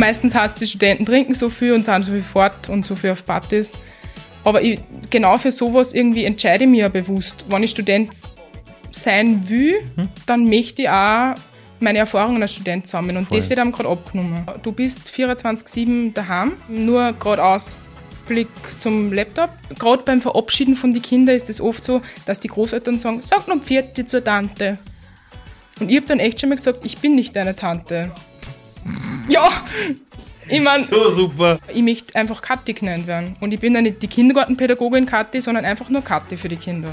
meistens heißt es, die Studenten trinken so viel und sind so viel fort und so viel auf Partys. Aber ich, genau für sowas irgendwie entscheide ich mich ja bewusst. Wenn ich Student sein will, mhm. dann möchte ich auch meine Erfahrungen als Student sammeln. Und Voll. das wird einem gerade abgenommen. Du bist 24-7 daheim, nur geradeaus. Blick zum Laptop. Gerade beim Verabschieden von den Kindern ist es oft so, dass die Großeltern sagen, sag noch Pferde zur Tante. Und ich habe dann echt schon mal gesagt, ich bin nicht deine Tante. ja, ich meine, so super. Ich möchte einfach Kathi genannt werden. Und ich bin dann nicht die Kindergartenpädagogin Kathi, sondern einfach nur Kathi für die Kinder.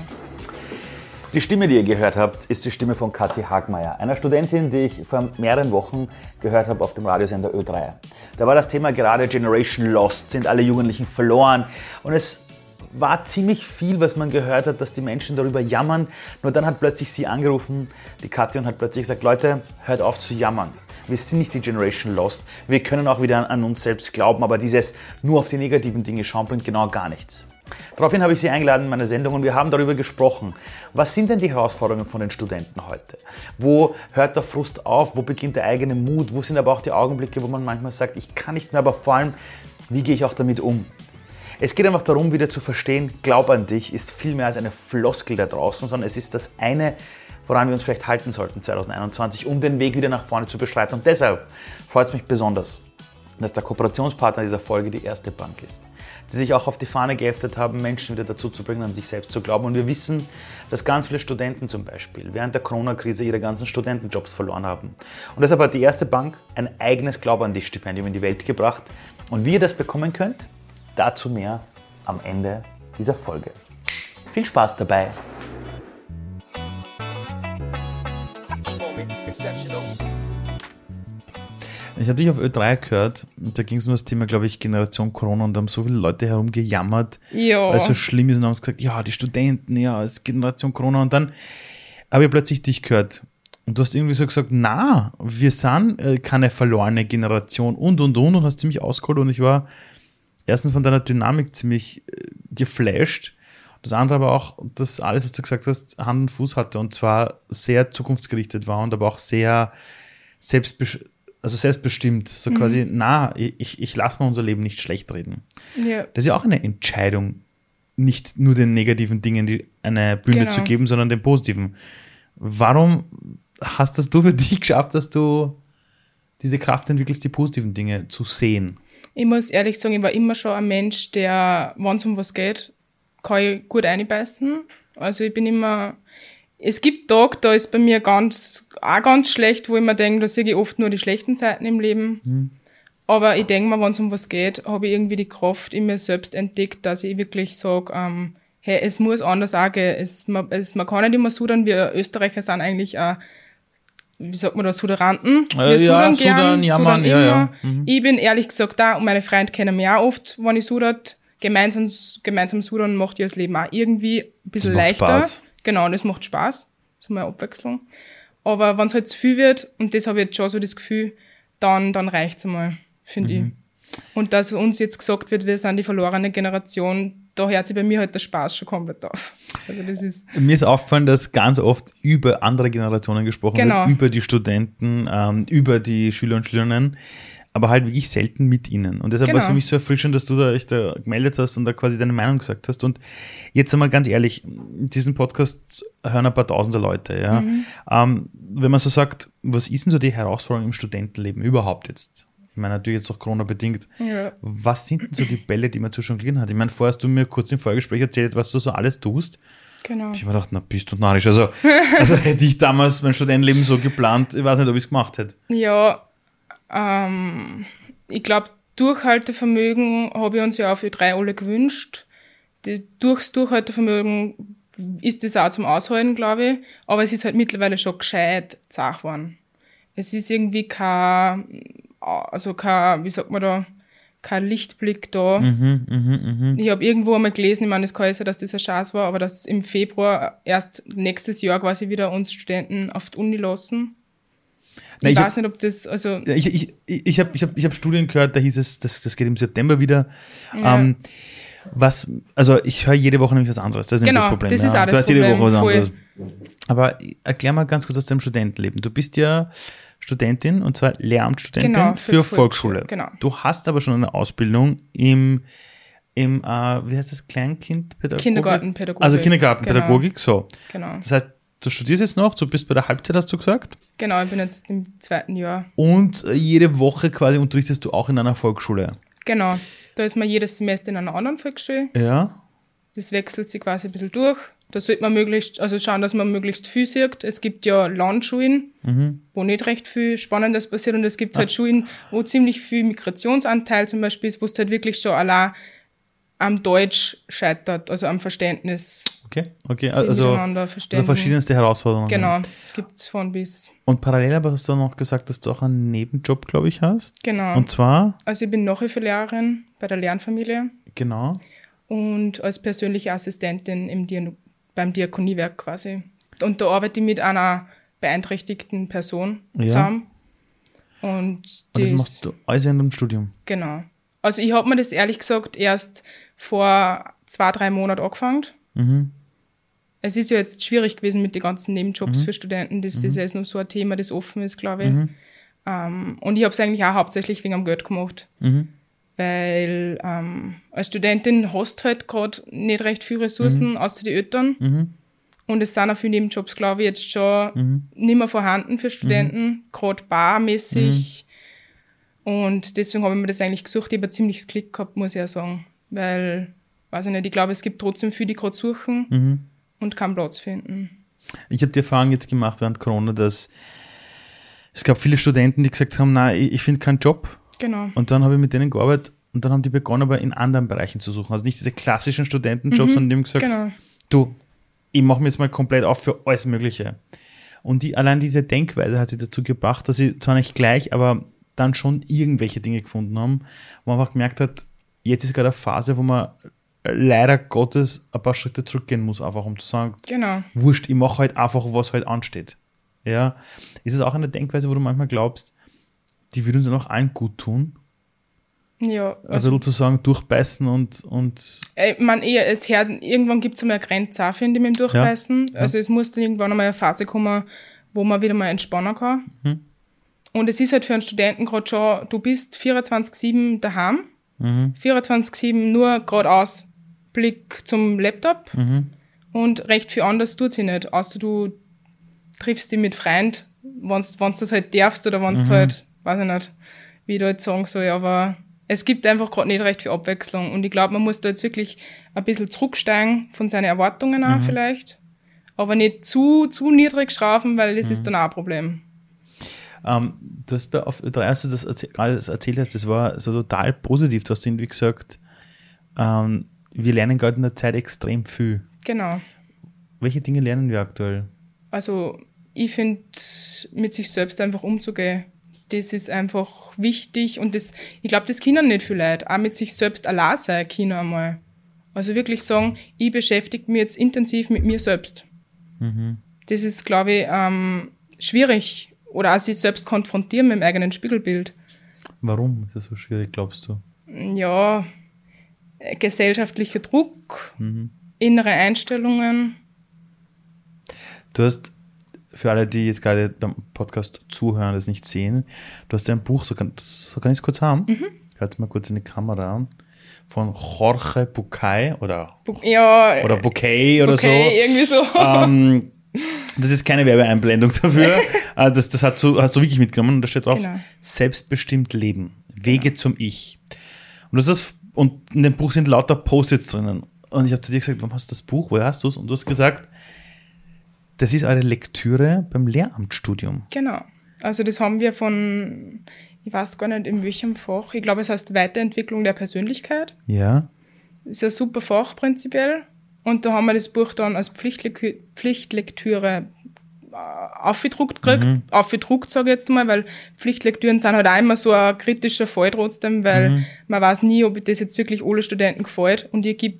Die Stimme, die ihr gehört habt, ist die Stimme von Kathi Hagmeier, einer Studentin, die ich vor mehreren Wochen gehört habe auf dem Radiosender Ö3. Da war das Thema gerade Generation Lost, sind alle Jugendlichen verloren. Und es war ziemlich viel, was man gehört hat, dass die Menschen darüber jammern. Nur dann hat plötzlich sie angerufen, die Kathi, und hat plötzlich gesagt, Leute, hört auf zu jammern. Wir sind nicht die Generation Lost. Wir können auch wieder an uns selbst glauben, aber dieses nur auf die negativen Dinge schauen bringt genau gar nichts. Daraufhin habe ich Sie eingeladen in meine Sendung und wir haben darüber gesprochen. Was sind denn die Herausforderungen von den Studenten heute? Wo hört der Frust auf? Wo beginnt der eigene Mut? Wo sind aber auch die Augenblicke, wo man manchmal sagt, ich kann nicht mehr, aber vor allem, wie gehe ich auch damit um? Es geht einfach darum, wieder zu verstehen, glaub an dich ist viel mehr als eine Floskel da draußen, sondern es ist das eine, woran wir uns vielleicht halten sollten 2021, um den Weg wieder nach vorne zu beschreiten. Und deshalb freut es mich besonders, dass der Kooperationspartner dieser Folge die erste Bank ist die sich auch auf die Fahne geheftet haben, Menschen wieder dazu zu bringen, an sich selbst zu glauben. Und wir wissen, dass ganz viele Studenten zum Beispiel während der Corona-Krise ihre ganzen Studentenjobs verloren haben. Und deshalb hat die erste Bank ein eigenes Glaube an dich Stipendium in die Welt gebracht. Und wie ihr das bekommen könnt, dazu mehr am Ende dieser Folge. Viel Spaß dabei! Ich habe dich auf Ö3 gehört und da ging es um das Thema, glaube ich, Generation Corona und da haben so viele Leute herumgejammert, ja. weil es so schlimm ist und haben gesagt, ja, die Studenten, ja, es ist Generation Corona und dann habe ich plötzlich dich gehört und du hast irgendwie so gesagt, na, wir sind äh, keine verlorene Generation und und und und hast ziemlich ausgeholt und ich war erstens von deiner Dynamik ziemlich äh, geflasht. Das andere aber auch, dass alles, was du gesagt hast, Hand und Fuß hatte und zwar sehr zukunftsgerichtet war und aber auch sehr selbstbestimmt also selbstbestimmt, so mhm. quasi, na, ich, ich lasse mal unser Leben nicht schlecht reden. Ja. Das ist ja auch eine Entscheidung, nicht nur den negativen Dingen eine Bühne genau. zu geben, sondern den positiven. Warum hast das du für dich geschafft, dass du diese Kraft entwickelst, die positiven Dinge zu sehen? Ich muss ehrlich sagen, ich war immer schon ein Mensch, der, wenn es um was geht, kann ich gut einbeißen. Also ich bin immer, es gibt Tage, da ist bei mir ganz, auch ganz schlecht, wo ich mir denke, da sehe ich oft nur die schlechten Seiten im Leben. Mhm. Aber ich denke mal, wenn es um was geht, habe ich irgendwie die Kraft in mir selbst entdeckt, dass ich wirklich sage, ähm, hey, es muss anders auch gehen. Es, man, es, man kann nicht immer sudern, wir Österreicher sind eigentlich auch, wie sagt man da, Suderanten. Wir äh, sudern ja, gern, sudern, jammern, sudern ja, ja. Mhm. Ich bin ehrlich gesagt da und meine Freunde kennen mich auch oft, wenn ich sudert. Gemeinsam, gemeinsam sudern macht ihr das Leben auch irgendwie ein bisschen das leichter. Spaß. Genau, das macht Spaß. So mal Abwechslung. Aber wenn es halt zu viel wird, und das habe ich jetzt schon so das Gefühl, dann, dann reicht es einmal, finde mhm. ich. Und dass uns jetzt gesagt wird, wir sind die verlorene Generation, da hört sich bei mir halt der Spaß schon komplett auf. Also das ist mir ist aufgefallen, dass ganz oft über andere Generationen gesprochen genau. wird, über die Studenten, ähm, über die Schüler und Schülerinnen aber halt wirklich selten mit ihnen. Und deshalb genau. war es für genau. mich so erfrischend, dass du da echt da gemeldet hast und da quasi deine Meinung gesagt hast. Und jetzt einmal ganz ehrlich, diesen Podcast hören ein paar tausende Leute, ja. Mhm. Ähm, wenn man so sagt, was ist denn so die Herausforderung im Studentenleben überhaupt jetzt? Ich meine, natürlich jetzt auch Corona bedingt. Ja. Was sind denn so die Bälle, die man zu jonglieren hat? Ich meine, vorher hast du mir kurz im Vorgespräch erzählt, was du so alles tust. Genau. Ich habe mir gedacht, na, bist du narrisch. Also, also hätte ich damals mein Studentenleben so geplant, ich weiß nicht, ob ich es gemacht hätte. Ja, ähm, ich glaube, Durchhaltevermögen habe ich uns ja auch für drei alle gewünscht. Die, durchs Durchhaltevermögen ist das auch zum Aushalten, glaube ich. Aber es ist halt mittlerweile schon gescheit zart geworden. Es ist irgendwie kein, also kein, wie sagt man da, kein Lichtblick da. Mhm, mh, mh. Ich habe irgendwo einmal gelesen, ich meine, es kann ja sein, dass das ein Chance war, aber dass im Februar erst nächstes Jahr quasi wieder uns Studenten auf die Uni lassen. Na, ich, ich, weiß hab, nicht, ob das, also. Ich, ich, ich habe ich hab, ich hab Studien gehört, da hieß es, das, das geht im September wieder. Ja. Ähm, was, also ich höre jede Woche nämlich was anderes. Das ist genau, das Problem. Das ist auch das du hast jede Woche was anderes. Aber erklär mal ganz kurz aus deinem Studentenleben. Du bist ja Studentin und zwar Lehramtsstudentin Genau, für, für Volksschule. Genau. Du hast aber schon eine Ausbildung im, im äh, wie heißt das, Kleinkindpädagogik? Kindergartenpädagogik, Also Kindergartenpädagogik, so. Genau. Das heißt, du studierst jetzt noch, du bist bei der Halbzeit, hast du gesagt, Genau, ich bin jetzt im zweiten Jahr. und äh, jede Woche quasi unterrichtest du auch in einer Volksschule. Genau. Da ist man jedes Semester in einer anderen Volksschule. Ja. Das wechselt sich quasi ein bisschen durch. Da sollte man möglichst, also schauen, dass man möglichst viel sieht. Es gibt ja Landschulen, wo nicht recht viel Spannendes passiert und es gibt halt Schulen, wo ziemlich viel Migrationsanteil zum Beispiel ist, wo es halt wirklich schon allein am Deutsch scheitert, also am Verständnis. Okay, okay. Also, also verschiedenste Herausforderungen. Genau, gibt es von bis. Und parallel aber hast du noch gesagt, dass du auch einen Nebenjob, glaube ich, hast. Genau. Und zwar, Also ich bin Nachhilfelehrerin bei der Lernfamilie genau, und als persönliche Assistentin im Dia beim Diakoniewerk quasi. Und da arbeite ich mit einer beeinträchtigten Person Ja. zusammen. Und, und das das- machst du alles während dem Studium. Genau. Also ich habe mir das ehrlich gesagt erst vor zwei, drei Monaten angefangen. Mhm. Es ist ja jetzt schwierig gewesen mit den ganzen Nebenjobs für Studenten. Das ist ja jetzt nur so ein Thema, das offen ist, glaube ich. Ähm, und ich habe es eigentlich auch hauptsächlich wegen am Geld gemacht. Mhm. Weil ähm, als Studentin hast du halt gerade nicht recht viele Ressourcen, außer die Eltern. Mhm. Und es sind auch viele Nebenjobs, glaube ich, jetzt schon nicht mehr vorhanden für Studenten, gerade barmäßig. Und deswegen habe ich mir das eigentlich gesucht. Ich habe ein ziemliches Glück gehabt, muss ich ja sagen. Weil, weiß ich nicht, ich glaube, es gibt trotzdem viele, die gerade suchen und keinen Platz finden. Ich habe die Erfahrung jetzt gemacht während Corona, dass es gab viele Studenten, die gesagt haben, nein, ich, ich finde keinen Job. Genau. Und dann habe ich mit denen gearbeitet und dann haben die begonnen, aber in anderen Bereichen zu suchen. Also nicht diese klassischen Studentenjobs, sondern die haben gesagt, Genau. du, ich mache mir jetzt mal komplett auf für alles Mögliche. Und die, allein diese Denkweise hat sie dazu gebracht, dass sie zwar nicht gleich, aber dann schon irgendwelche Dinge gefunden haben, wo man einfach gemerkt hat, jetzt ist gerade eine Phase, wo man leider Gottes ein paar Schritte zurückgehen muss, einfach um zu sagen, Genau. wurscht, ich mache halt einfach, was halt ansteht. Ja. Ist es auch eine Denkweise, wo du manchmal glaubst, die würde uns dann auch allen gut tun? Ja, Ein also, bisschen zu sagen, durchbeißen und, und meine, eher, es hört, irgendwann gibt es einmal eine Grenze finde ich, mit dem Durchbeißen. Ja. Also es muss dann irgendwann einmal eine Phase kommen, wo man wieder mal entspannen kann. Mhm. Und es ist halt für einen Studenten gerade schon, du bist 24-7 daheim, Mhm. 24-7 nur geradeaus, Blick zum Laptop Mhm. und recht viel anders tut sie nicht, außer du triffst dich mit Freund, wenn du das halt darfst oder wenn Mhm. du halt, weiß ich nicht, wie ich da jetzt sagen soll, aber es gibt einfach gerade nicht recht viel Abwechslung und ich glaube, man muss da jetzt wirklich ein bisschen zurücksteigen von seinen Erwartungen Mhm. auch vielleicht, aber nicht zu, zu niedrig schrauben, weil das Mhm. ist dann auch ein Problem. Ähm, du hast bei auf Ö3, als du das alles erzählt hast, das war so total positiv. Du hast irgendwie gesagt, ähm, wir lernen gerade in der Zeit extrem viel. Genau. Welche Dinge lernen wir aktuell? Also ich finde, mit sich selbst einfach umzugehen, das ist einfach wichtig und das, ich glaube, das können nicht viele Leute. Auch mit sich selbst allein sein können einmal. Also wirklich sagen, ich beschäftige mich jetzt intensiv mit mir selbst. Das ist, glaube ich, ähm, schwierig. Oder auch sich selbst konfrontieren mit dem eigenen Spiegelbild. Warum ist das so schwierig, glaubst du? Ja, äh, gesellschaftlicher Druck, innere Einstellungen. Du hast, für alle, die jetzt gerade beim Podcast zuhören, das nicht sehen, du hast ein Buch, so kann, so kann ich es kurz haben. Mhm. Ich halte mal kurz in die Kamera an. Von Jorge Bucay oder, Bu- Ja, oder Bouquet oder so. irgendwie so. ähm, das ist keine Werbeeinblendung dafür. Äh, das das hat so, hast du wirklich mitgenommen und da steht drauf: Genau. Selbstbestimmt leben. Wege zum Ich. Und, das ist, und in dem Buch sind lauter Post-its drinnen. Und ich habe zu dir gesagt: Warum hast du das Buch? Woher hast du es? Und du hast gesagt: Das ist eure Lektüre beim Lehramtsstudium. Genau. Also das haben wir von, ich weiß gar nicht in welchem Fach, ich glaube es heißt Weiterentwicklung der Persönlichkeit. Ja. Ist ein super Fach prinzipiell. Und da haben wir das Buch dann als Pflichtlekü Pflichtlektüre äh, aufgedruckt gekriegt. Aufgedruckt, sage ich jetzt mal, weil Pflichtlektüren sind halt auch immer so ein kritischer Fall trotzdem, weil man weiß nie, ob das jetzt wirklich alle Studenten gefällt. Und ich gebe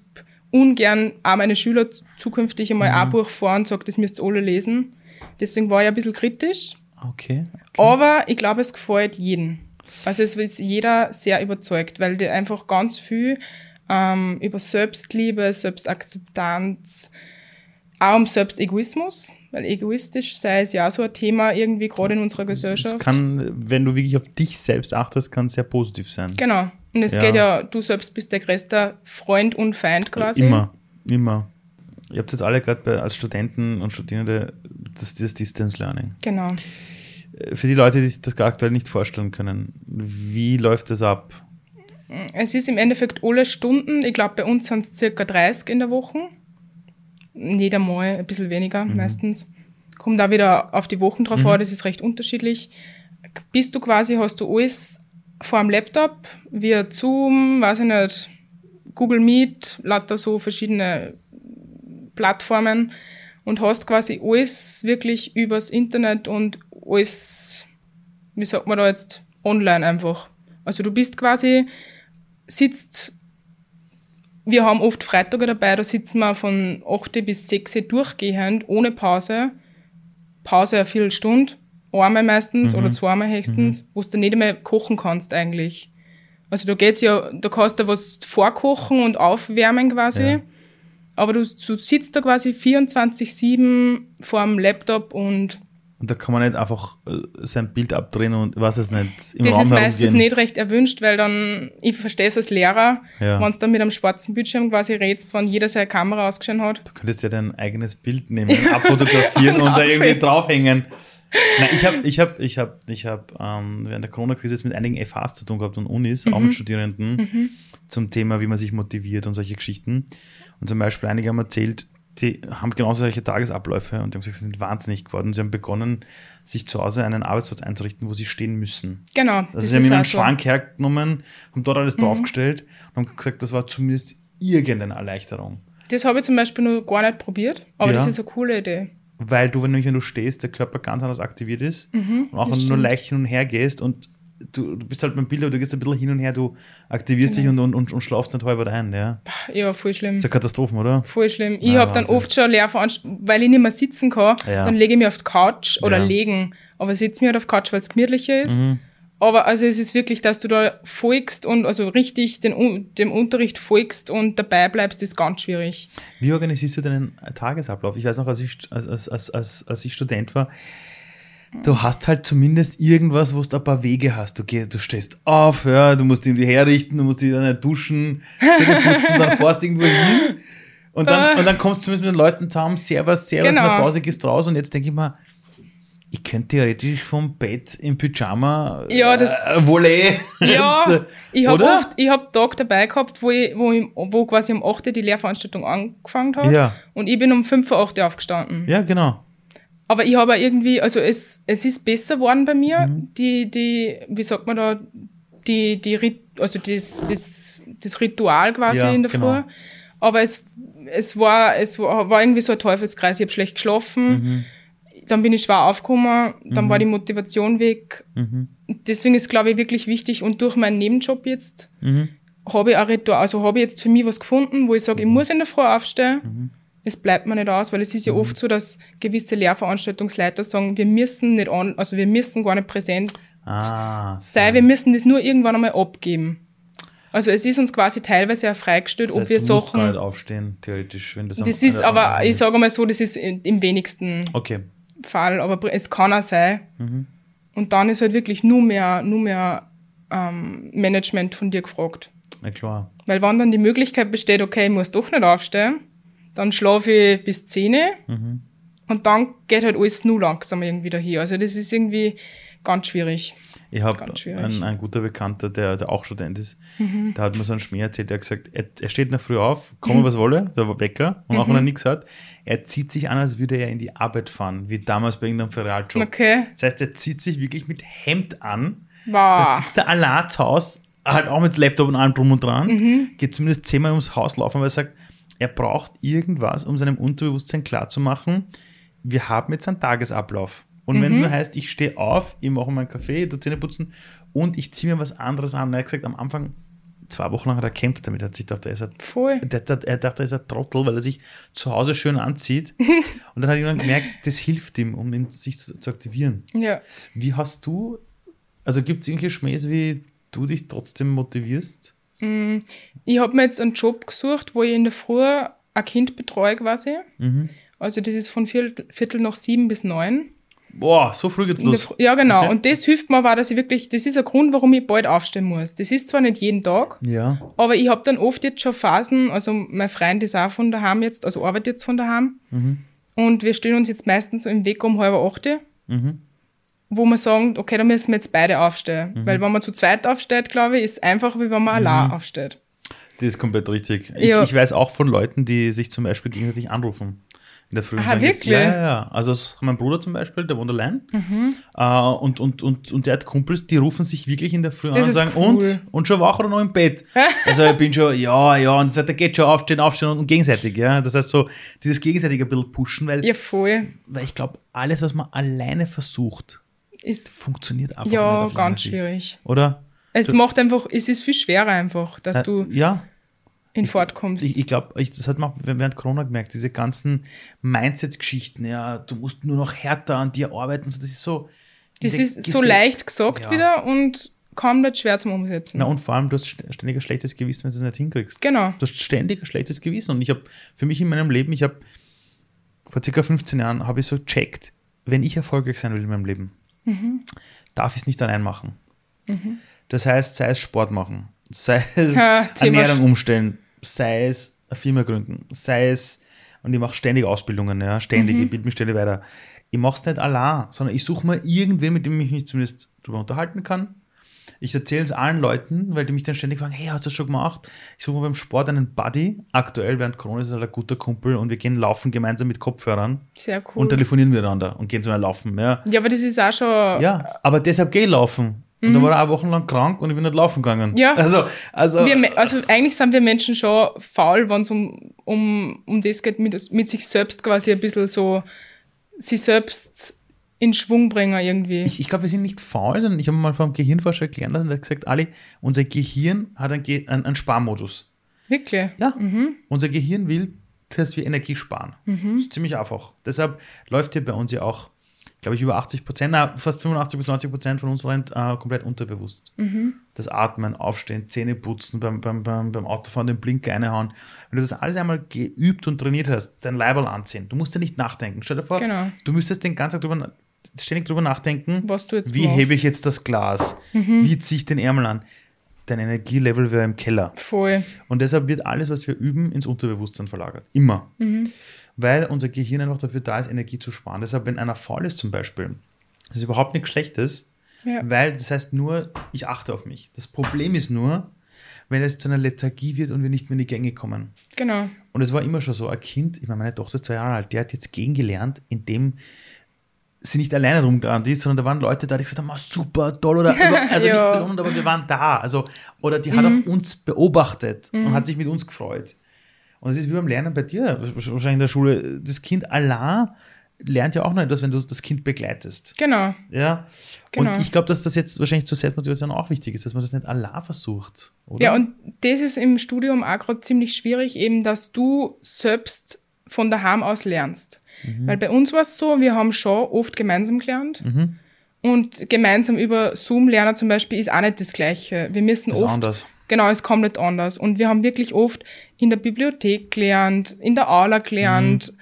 ungern auch meine Schüler zukünftig einmal ein Buch vor und sage, das müsst ihr alle lesen. Deswegen war ich ein bisschen kritisch. Okay. Aber ich glaube, es gefällt jedem. Also es ist jeder sehr überzeugt, weil die einfach ganz viel ähm, über Selbstliebe, Selbstakzeptanz, auch um Selbstegoismus, weil egoistisch sei es ja so ein Thema irgendwie gerade in unserer Das Gesellschaft. kann, wenn du wirklich auf dich selbst achtest, kann sehr positiv sein. genau. Und es Ja. geht ja, du selbst bist der größte Freund und Feind quasi. Immer, immer. Ihr habt jetzt alle gerade als Studenten und Studierende das, das Distance Learning. Genau. Äh, Für die Leute, die sich das aktuell nicht vorstellen können, wie läuft das ab? Es ist im Endeffekt alle Stunden, ich glaube bei uns sind es circa 30 in der Woche. Nicht einmal, ein bisschen weniger meistens. Kommt da wieder auf die Wochen drauf an, das ist recht unterschiedlich. Bist du quasi, hast du alles vor dem Laptop, via Zoom, weiß ich nicht, Google Meet, lauter so verschiedene Plattformen und hast quasi alles wirklich übers Internet und alles, wie sagt man da jetzt, online einfach. Also du bist quasi, sitzt, wir haben oft Freitage dabei, da sitzen wir von 8 bis 6 durchgehend, ohne Pause. Pause eine Viertelstunde, einmal meistens oder zweimal höchstens, wo du nicht einmal kochen kannst eigentlich. Also da geht's ja, da kannst du was vorkochen und aufwärmen quasi. Ja. Aber du, du sitzt da quasi 24-7 vor dem Laptop und Und da kann man nicht einfach äh, sein Bild abdrehen und was es nicht im das Raum ist meistens herumgehen. nicht recht erwünscht, weil dann, ich verstehe es als Lehrer, Ja. wenn du dann mit einem schwarzen Bildschirm quasi redst, wenn jeder seine Kamera ausgeschaltet hat. Du könntest ja dein eigenes Bild nehmen, abfotografieren und da irgendwie Aufhängen. draufhängen. Nein, ich habe ich hab, ich hab, ich hab, ähm, während der Corona-Krise jetzt mit einigen FHs zu tun gehabt und Unis, auch Mhm. mit Studierenden, zum Thema, wie man sich motiviert und solche Geschichten. Und zum Beispiel einige haben erzählt, die haben genauso solche Tagesabläufe und die haben gesagt, sie sind wahnsinnig geworden. Sie haben begonnen, sich zu Hause einen Arbeitsplatz einzurichten, wo sie stehen müssen. Genau. Also sie haben in einen Schrank hergenommen, haben dort Mhm. alles draufgestellt und haben gesagt, das war zumindest irgendeine Erleichterung. Das habe ich zum Beispiel noch gar nicht probiert, aber Ja. das ist eine coole Idee. Weil du, wenn, nämlich, wenn du stehst, der Körper ganz anders aktiviert ist. und auch Mhm, das wenn du nur stimmt. leicht hin und her gehst und du, du bist halt beim Bild, aber du gehst ein bisschen hin und her, du aktivierst Genau. dich und, und, und, schlafst nicht halber ein. Ja. Ja, voll schlimm. Das ist eine Katastrophe, oder? Voll schlimm. Ich Ja, habe dann oft schon Lehrveranstaltungen, weil ich nicht mehr sitzen kann, Ja. dann lege ich mich auf die Couch oder Ja. legen. Aber ich sitze mir halt auf die Couch, weil es gemütlicher ist. Mhm. Aber also es ist wirklich, dass du da folgst und also richtig den, dem Unterricht folgst und dabei bleibst, ist ganz schwierig. Wie organisierst du deinen Tagesablauf? Ich weiß noch, als ich, als, als, als, als ich Student war, du hast halt zumindest irgendwas, wo du ein paar Wege hast. Du, geh, du stehst auf, ja, du musst irgendwie herrichten, du musst dich dann nicht duschen, Zähne putzen, dann fährst du irgendwo hin. Und dann, und dann kommst du zumindest mit den Leuten zusammen, servus, servus, Genau. in der Pause gehst raus und jetzt denke ich mir, ich könnte theoretisch vom Bett im Pyjama Ja, das- äh, Volley. Ja, äh, ich habe oft, ich habe Tag dabei gehabt, wo, ich, wo, ich, wo quasi um 8 Uhr die Lehrveranstaltung angefangen hat. Ja. Und ich bin um 5 Uhr 8 Uhr aufgestanden. Ja, genau. Aber ich habe irgendwie, also es, es ist besser geworden bei mir, Mhm. die, die, wie sagt man da, die, die, also das, das, das Ritual quasi Ja, in der genau. Früh. Aber es, es war, es war, war irgendwie so ein Teufelskreis. Ich habe schlecht geschlafen, Mhm. dann bin ich schwer aufgekommen, dann war die Motivation weg. Mhm. Deswegen ist, glaube ich, wirklich wichtig und durch meinen Nebenjob jetzt Mhm. habe ich ein Ritual, also habe ich jetzt für mich was gefunden, wo ich sage, ich muss in der Früh aufstehen. Mhm. Es bleibt mir nicht aus, weil es ist ja oft so, dass gewisse Lehrveranstaltungsleiter sagen, wir müssen nicht an, also wir müssen gar nicht präsent Ah. sein, wir müssen das nur irgendwann einmal abgeben. Also es ist uns quasi teilweise auch freigestellt, Das heißt, ob wir du musst gar nicht Sachen. aufstehen, theoretisch, wenn das am- Das ist aber, ich sage mal so, das ist im wenigsten Okay. Fall, aber es kann auch sein. Mhm. Und dann ist halt wirklich nur mehr, nur mehr ähm, Management von dir gefragt. Na klar. Weil wenn dann die Möglichkeit besteht, okay, ich muss doch nicht aufstehen, dann schlafe ich bis 10 Mhm. und dann geht halt alles nur langsam irgendwie dahin. Also das ist irgendwie ganz schwierig. Ich habe einen, einen guter Bekannter, der, der auch Student ist, Mhm. der hat mir so einen Schmäh erzählt, der hat gesagt, er, er steht in der Früh auf, komme was wolle, der Wecker, und Mhm. auch wenn er nichts hat, er zieht sich an, als würde er in die Arbeit fahren, wie damals bei irgendeinem Ferialjob. Okay. Das heißt, er zieht sich wirklich mit Hemd an, da Wow. sitzt er allein zu Hause, halt auch mit Laptop und allem drum und dran, Mhm. geht zumindest zehnmal ums Haus laufen, weil er sagt, er braucht irgendwas, um seinem Unterbewusstsein klarzumachen, wir haben jetzt einen Tagesablauf. Und Mhm. wenn nur heißt, ich stehe auf, ich mache meinen Kaffee, ich tue Zähne putzen und ich ziehe mir was anderes an. Er hat gesagt, am Anfang, zwei Wochen lang hat er kämpft damit, hat sich gedacht, er ist ein, Voll. der, der, er dachte, er ist ein Trottel, weil er sich zu Hause schön anzieht. und dann hat er irgendwann gemerkt, das hilft ihm, um ihn, sich zu, zu aktivieren. Ja. Wie hast du, also gibt es irgendwelche Schmähs, wie du dich trotzdem motivierst? Ich habe mir jetzt einen Job gesucht, wo ich in der Früh ein Kind betreue quasi. Mhm. Also das ist von Viertel, Viertel nach sieben bis neun. Boah, so früh geht's los. Ja, genau. Okay. Und das hilft mir, war, dass ich wirklich, das ist ein Grund, warum ich bald aufstehen muss. Das ist zwar nicht jeden Tag, Ja. aber ich habe dann oft jetzt schon Phasen, also mein Freund ist auch von daheim jetzt, also arbeitet jetzt von daheim. Mhm. Und wir stellen uns jetzt meistens so im Weg um halb acht, Mhm. Wo wir sagen, okay, da müssen wir jetzt beide aufstehen. Mhm. Weil wenn man zu zweit aufsteht, glaube ich, ist es einfacher, wie wenn man allein aufsteht. Das ist komplett richtig. Ich, Ja. ich weiß auch von Leuten, die sich zum Beispiel gegenseitig anrufen. In der Früh. und Aha, sagen jetzt- wirklich? Ja, ja, ja. Also mein Bruder zum Beispiel, der wohnt allein. Mhm. Äh, und, und, und, und der hat Kumpels, die rufen sich wirklich in der Früh Das an und sagen, cool. und? Und schon wach oder noch im Bett? also ich bin schon, ja, ja, und sagt, er geht schon aufstehen, aufstehen und gegenseitig, ja. Das heißt so, dieses gegenseitige ein bisschen pushen, weil, Ja, voll. weil ich glaube, alles, was man alleine versucht, Ist funktioniert einfach ja nicht lange ganz Sicht. schwierig. Oder? Es macht einfach, es ist viel schwerer einfach, dass Äh, du ja, in Fahrt kommst. Ich, ich glaube, ich, das hat man während Corona gemerkt, diese ganzen Mindset-Geschichten, ja, du musst nur noch härter an dir arbeiten so, das ist so. das ist so leicht gesagt Ja. wieder und kaum nicht schwer zum Umsetzen. Na, und vor allem, du hast st- ständig ein schlechtes Gewissen, wenn du es nicht hinkriegst. Genau. Du hast ständig ein schlechtes Gewissen. Und ich habe für mich in meinem Leben, ich habe vor circa 15 Jahren, habe ich so checkt, wenn ich erfolgreich sein will in meinem Leben, Mhm. darf ich es nicht allein machen. Das heißt, sei es Sport machen, sei es Ja, Ernährung umstellen, sei es eine Firma gründen, sei es, und ich mache ständig Ausbildungen, ja, ständig, Mhm. ich bilde mich ständig weiter. Ich mache es nicht allein, sondern ich suche mir irgendwen, mit dem ich mich zumindest darüber unterhalten kann. Ich erzähle es allen Leuten, weil die mich dann ständig fragen, hey, hast du das schon gemacht? Ich suche mir beim Sport einen Buddy. Aktuell während Corona ist er ein guter Kumpel und wir gehen laufen gemeinsam mit Kopfhörern Sehr cool. und telefonieren miteinander und gehen zu einem Laufen. Ja, ja, aber das ist auch schon. ja aber deshalb gehe ich laufen. Und dann war er auch wochenlang krank und ich bin nicht laufen gegangen. Mhm. Ja. Also, also Wir, also eigentlich sind wir Menschen schon faul, wenn es um, um, um das geht, mit, mit sich selbst quasi ein bisschen so, sich selbst in Schwung bringen irgendwie. ich, ich glaube, wir sind nicht faul, sondern ich habe mal vom Gehirnforscher erklären lassen, der hat gesagt, Ali, unser Gehirn hat einen, Ge einen, einen Sparmodus. Wirklich. Ja, unser Gehirn will, dass wir Energie sparen. Das ist ziemlich einfach. Deshalb läuft hier bei uns ja auch, glaube ich, über 80 Prozent, fast 85 bis 90 Prozent von uns rennt äh, komplett unterbewusst. Das Atmen, Aufstehen, Zähne putzen, beim, beim, beim, beim Autofahren den Blinker reinhauen. Wenn du das alles einmal geübt und trainiert hast, dein Leiberl anziehen, du musst ja nicht nachdenken. Stell dir vor, Genau. du müsstest den ganzen Tag drüber, ständig drüber nachdenken, wie machst. Mhm. hebe ich jetzt das Glas, wie ziehe ich den Ärmel an. Dein Energielevel wäre im Keller. Voll. Und deshalb wird alles, was wir üben, ins Unterbewusstsein verlagert. Immer. Weil unser Gehirn einfach dafür da ist, Energie zu sparen. Deshalb, wenn einer faul ist zum Beispiel, das ist überhaupt nichts Schlechtes, Ja. weil das heißt nur, ich achte auf mich. Das Problem ist nur, wenn es zu einer Lethargie wird und wir nicht mehr in die Gänge kommen. Genau. Und es war immer schon so, ein Kind, ich meine, meine Tochter ist zwei Jahre alt, die hat jetzt gehen gelernt, indem sie nicht alleine rumgerannt ist, sondern da waren Leute da, die gesagt haben, "Ah, super, toll, oder, also nicht belohnt, aber wir waren da. Also, oder die hat auf uns beobachtet und hat sich mit uns gefreut. Und es ist wie beim Lernen bei dir, wahrscheinlich in der Schule. Das Kind allein lernt ja auch noch etwas, wenn du das Kind begleitest. Genau. Ja. Genau. Und ich glaube, dass das jetzt wahrscheinlich zur Selbstmotivation auch wichtig ist, dass man das nicht allein versucht. Oder? Ja, und das ist im Studium auch gerade ziemlich schwierig, eben, dass du selbst von daheim aus lernst. Mhm. Weil bei uns war es so, wir haben schon oft gemeinsam gelernt. Und gemeinsam über Zoom lernen zum Beispiel ist auch nicht das Gleiche. Wir müssen Das ist oft. anders. Genau, ist komplett anders. Und wir haben wirklich oft in der Bibliothek gelernt, in der Aula gelernt, Mhm.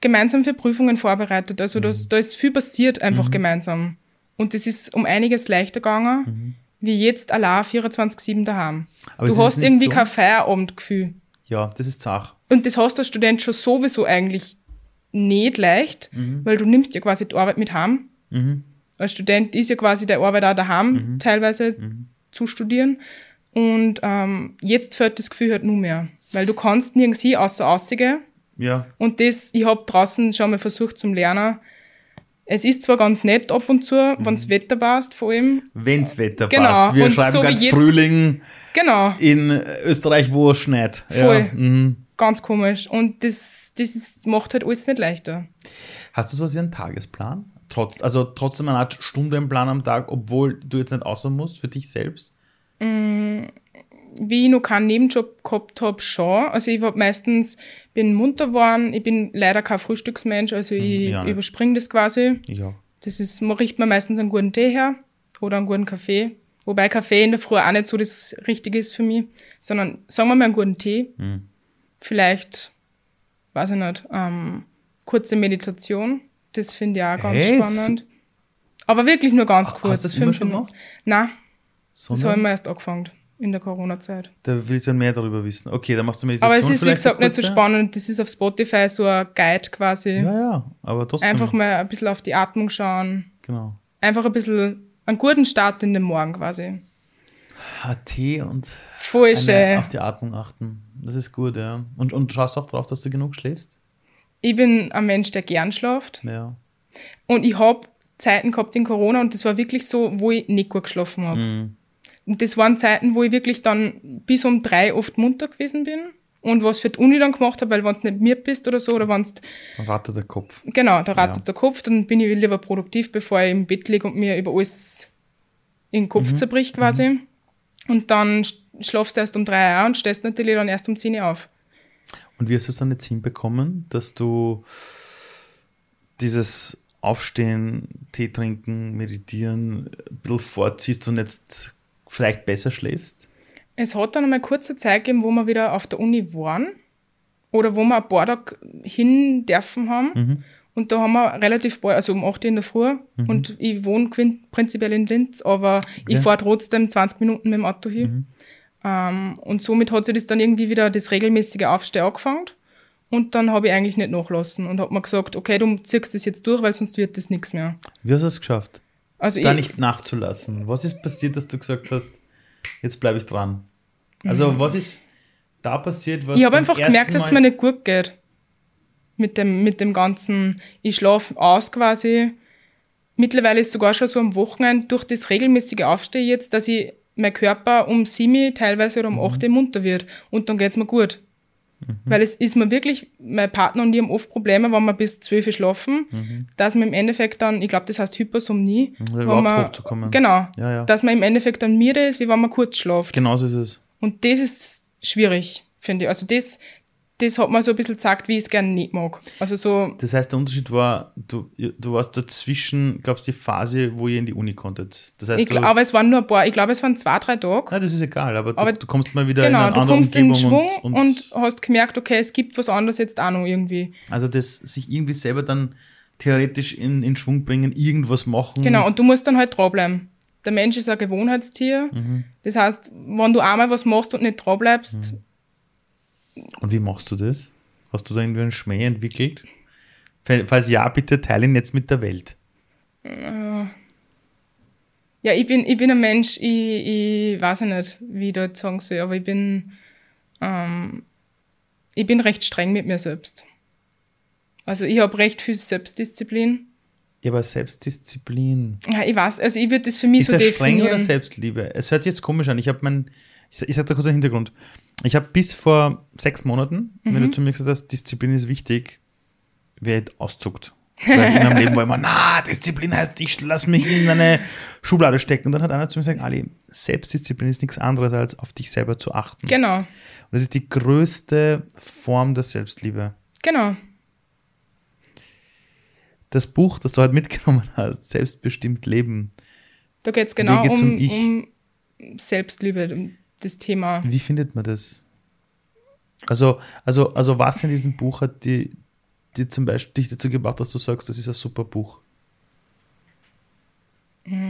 gemeinsam für Prüfungen vorbereitet. Also das, da ist viel passiert einfach Mhm. gemeinsam. Und das ist um einiges leichter gegangen, wie jetzt allein 24-7 daheim. Mhm. Aber es du hast irgendwie so- kein Feierabendgefühl. Ja, das ist Sach. Und das hast du als Student schon sowieso eigentlich nicht leicht, Mhm. weil du nimmst ja quasi die Arbeit mit heim. Als Student ist ja quasi der Arbeit auch daheim Mhm. teilweise zu studieren. Und ähm, jetzt fällt das Gefühl halt nur mehr. Weil du kannst nirgends hin, außer aussige. Ja. Und das, ich habe draußen schon mal versucht zum Lernen. Es ist zwar ganz nett ab und zu, Mhm. wenn's Wetter passt, vor allem. Wenn's Wetter Genau, passt. Wir und schreiben so gerade Frühling Genau, in Österreich, wo es schneit. Voll. Ja. Mhm. Ganz komisch. Und das, das ist, macht halt alles nicht leichter. Hast du sowas wie einen Tagesplan? Trotz, also trotzdem eine Art Stundenplan am Tag, obwohl du jetzt nicht außer musst, für dich selbst? wie ich noch keinen Nebenjob gehabt habe, schon. Also ich hab meistens, bin munter geworden, ich bin leider kein Frühstücksmensch, also ich ja überspringe das quasi. Ja. Das ist, man riecht mir meistens einen guten Tee her oder einen guten Kaffee. Wobei Kaffee in der Früh auch nicht so das Richtige ist für mich, sondern sagen wir mal einen guten Tee. Vielleicht weiß ich nicht, ähm, kurze Meditation. Das finde ich auch ganz Hey, spannend. Aber wirklich nur ganz Hast kurz. du das fünf schon gemacht? Nein, das Sondern- haben wir erst angefangen in der Corona-Zeit. Da will ich dann mehr darüber wissen. Okay, dann machst du Meditation Aber es ist, wie gesagt, nicht so spannend. Das ist auf Spotify so ein Guide quasi. Ja, ja, aber trotzdem. Einfach mal ein bisschen auf die Atmung schauen. Genau. Einfach ein bisschen einen guten Start in den Morgen quasi. HT und Voll schön. auf die Atmung achten. Das ist gut, ja. Und, und schaust auch drauf, dass du genug schläfst? Ich bin ein Mensch, der gern schlaft. Ja. Und ich habe Zeiten gehabt in Corona und das war wirklich so, wo ich nicht gut geschlafen habe. Mhm. Und das waren Zeiten, wo ich wirklich dann bis um drei oft munter gewesen bin und was für die Uni dann gemacht habe, weil wenn du nicht mir bist oder so, oder wenn Dann rattert der Kopf. genau, da rattert Ja. der Kopf, dann bin ich lieber produktiv, bevor ich im Bett liege und mir über alles in den Mhm. Kopf zerbricht quasi. Und dann sch- schlafst du erst um drei Uhr und stehst natürlich dann erst um zehn Uhr auf. Und wie hast du es dann jetzt hinbekommen, dass du dieses Aufstehen, Tee trinken, meditieren ein bisschen vorziehst und jetzt vielleicht besser schläfst? Es hat dann einmal kurze Zeit gegeben, wo wir wieder auf der Uni waren oder wo wir ein paar Tage hin dürfen haben. Mhm. Und da haben wir relativ bald, also um 8 Uhr in der Früh. Und ich wohne prinzipiell in Linz, aber ich Okay. fahre trotzdem 20 Minuten mit dem Auto hin. Ähm, und somit hat sich das dann irgendwie wieder das regelmäßige Aufstehen angefangen. Und dann habe ich eigentlich nicht nachlassen und habe mir gesagt, okay, du ziehst das jetzt durch, weil sonst wird das nichts mehr. Wie hast du es geschafft? Also Da ich, nicht nachzulassen. Was ist passiert, dass du gesagt hast, jetzt bleibe ich dran? Also, was ist da passiert? Was Mhm. Ich habe einfach gemerkt, dass es Mal- mir nicht gut geht. Mit dem, mit dem ganzen, ich schlafe aus quasi. Mittlerweile ist sogar schon so am Wochenende durch das regelmäßige Aufstehen jetzt, dass ich mein Körper um sieben, teilweise oder um acht Uhr munter wird. Und dann geht's mir gut. Weil es ist mir wirklich, mein Partner und ich haben oft Probleme, wenn wir bis zwölf Uhr schlafen, dass man im Endeffekt dann, ich glaube, das heißt Hypersomnie, wenn überhaupt man- hochzukommen. Genau. Ja, ja. Dass man im Endeffekt dann müde ist, wie wenn man kurz schlaft. Genauso ist es. Und das ist schwierig, finde ich. Also das, das hat mir so ein bisschen gesagt, wie ich es gerne nicht mag. Also so, Das heißt, der Unterschied war, du, du warst dazwischen, gab es die Phase, wo ihr in die Uni konntet. Das heißt, ich, du, aber es waren nur ein paar, ich glaube, es waren zwei, drei Tage. Nein, das ist egal, aber, Aber- du, du kommst mal wieder in Genau, eine du andere kommst in Umgebung den Schwung und, und, und, hast gemerkt, okay, es gibt was anderes jetzt auch noch irgendwie. also das sich irgendwie selber dann theoretisch in, in Schwung bringen, irgendwas machen. Genau, und du musst dann halt dranbleiben. Der Mensch ist ein Gewohnheitstier. Mhm. Das heißt, wenn du einmal was machst und nicht dranbleibst, Und wie machst du das? Hast du da irgendwie einen Schmäh entwickelt? Fall- Falls ja, bitte teile ihn jetzt mit der Welt. ja, ich bin, ich bin ein Mensch, ich, ich weiß ja nicht, wie ich jetzt sagen soll, aber ich bin, ähm, ich bin recht streng mit mir selbst. Also ich habe recht viel Selbstdisziplin. Ja, aber Selbstdisziplin. Ja, ich weiß, also ich würde das für mich Ist so das definieren. streng oder Selbstliebe? Es hört sich jetzt komisch an. Ich habe mein, ich, ich sage da kurz einen Hintergrund. Ich habe bis vor sechs Monaten, wenn Mhm. du zu mir gesagt hast, Disziplin ist wichtig, wäre ich auszuckt. Weil in meinem Leben war immer, na, Disziplin heißt, ich lass mich in eine Schublade stecken. Und dann hat einer zu mir gesagt, Ali, Selbstdisziplin ist nichts anderes, als auf dich selber zu achten. Genau, Und das ist die größte Form der Selbstliebe. genau. Das Buch, das du heute mitgenommen hast, Selbstbestimmt Leben, Da geht es genau um, um Selbstliebe, um das Thema. Wie findet man das? Also, also, also was in diesem Buch hat die, die zum Beispiel dich dazu gebracht, dass du sagst, das ist ein super Buch?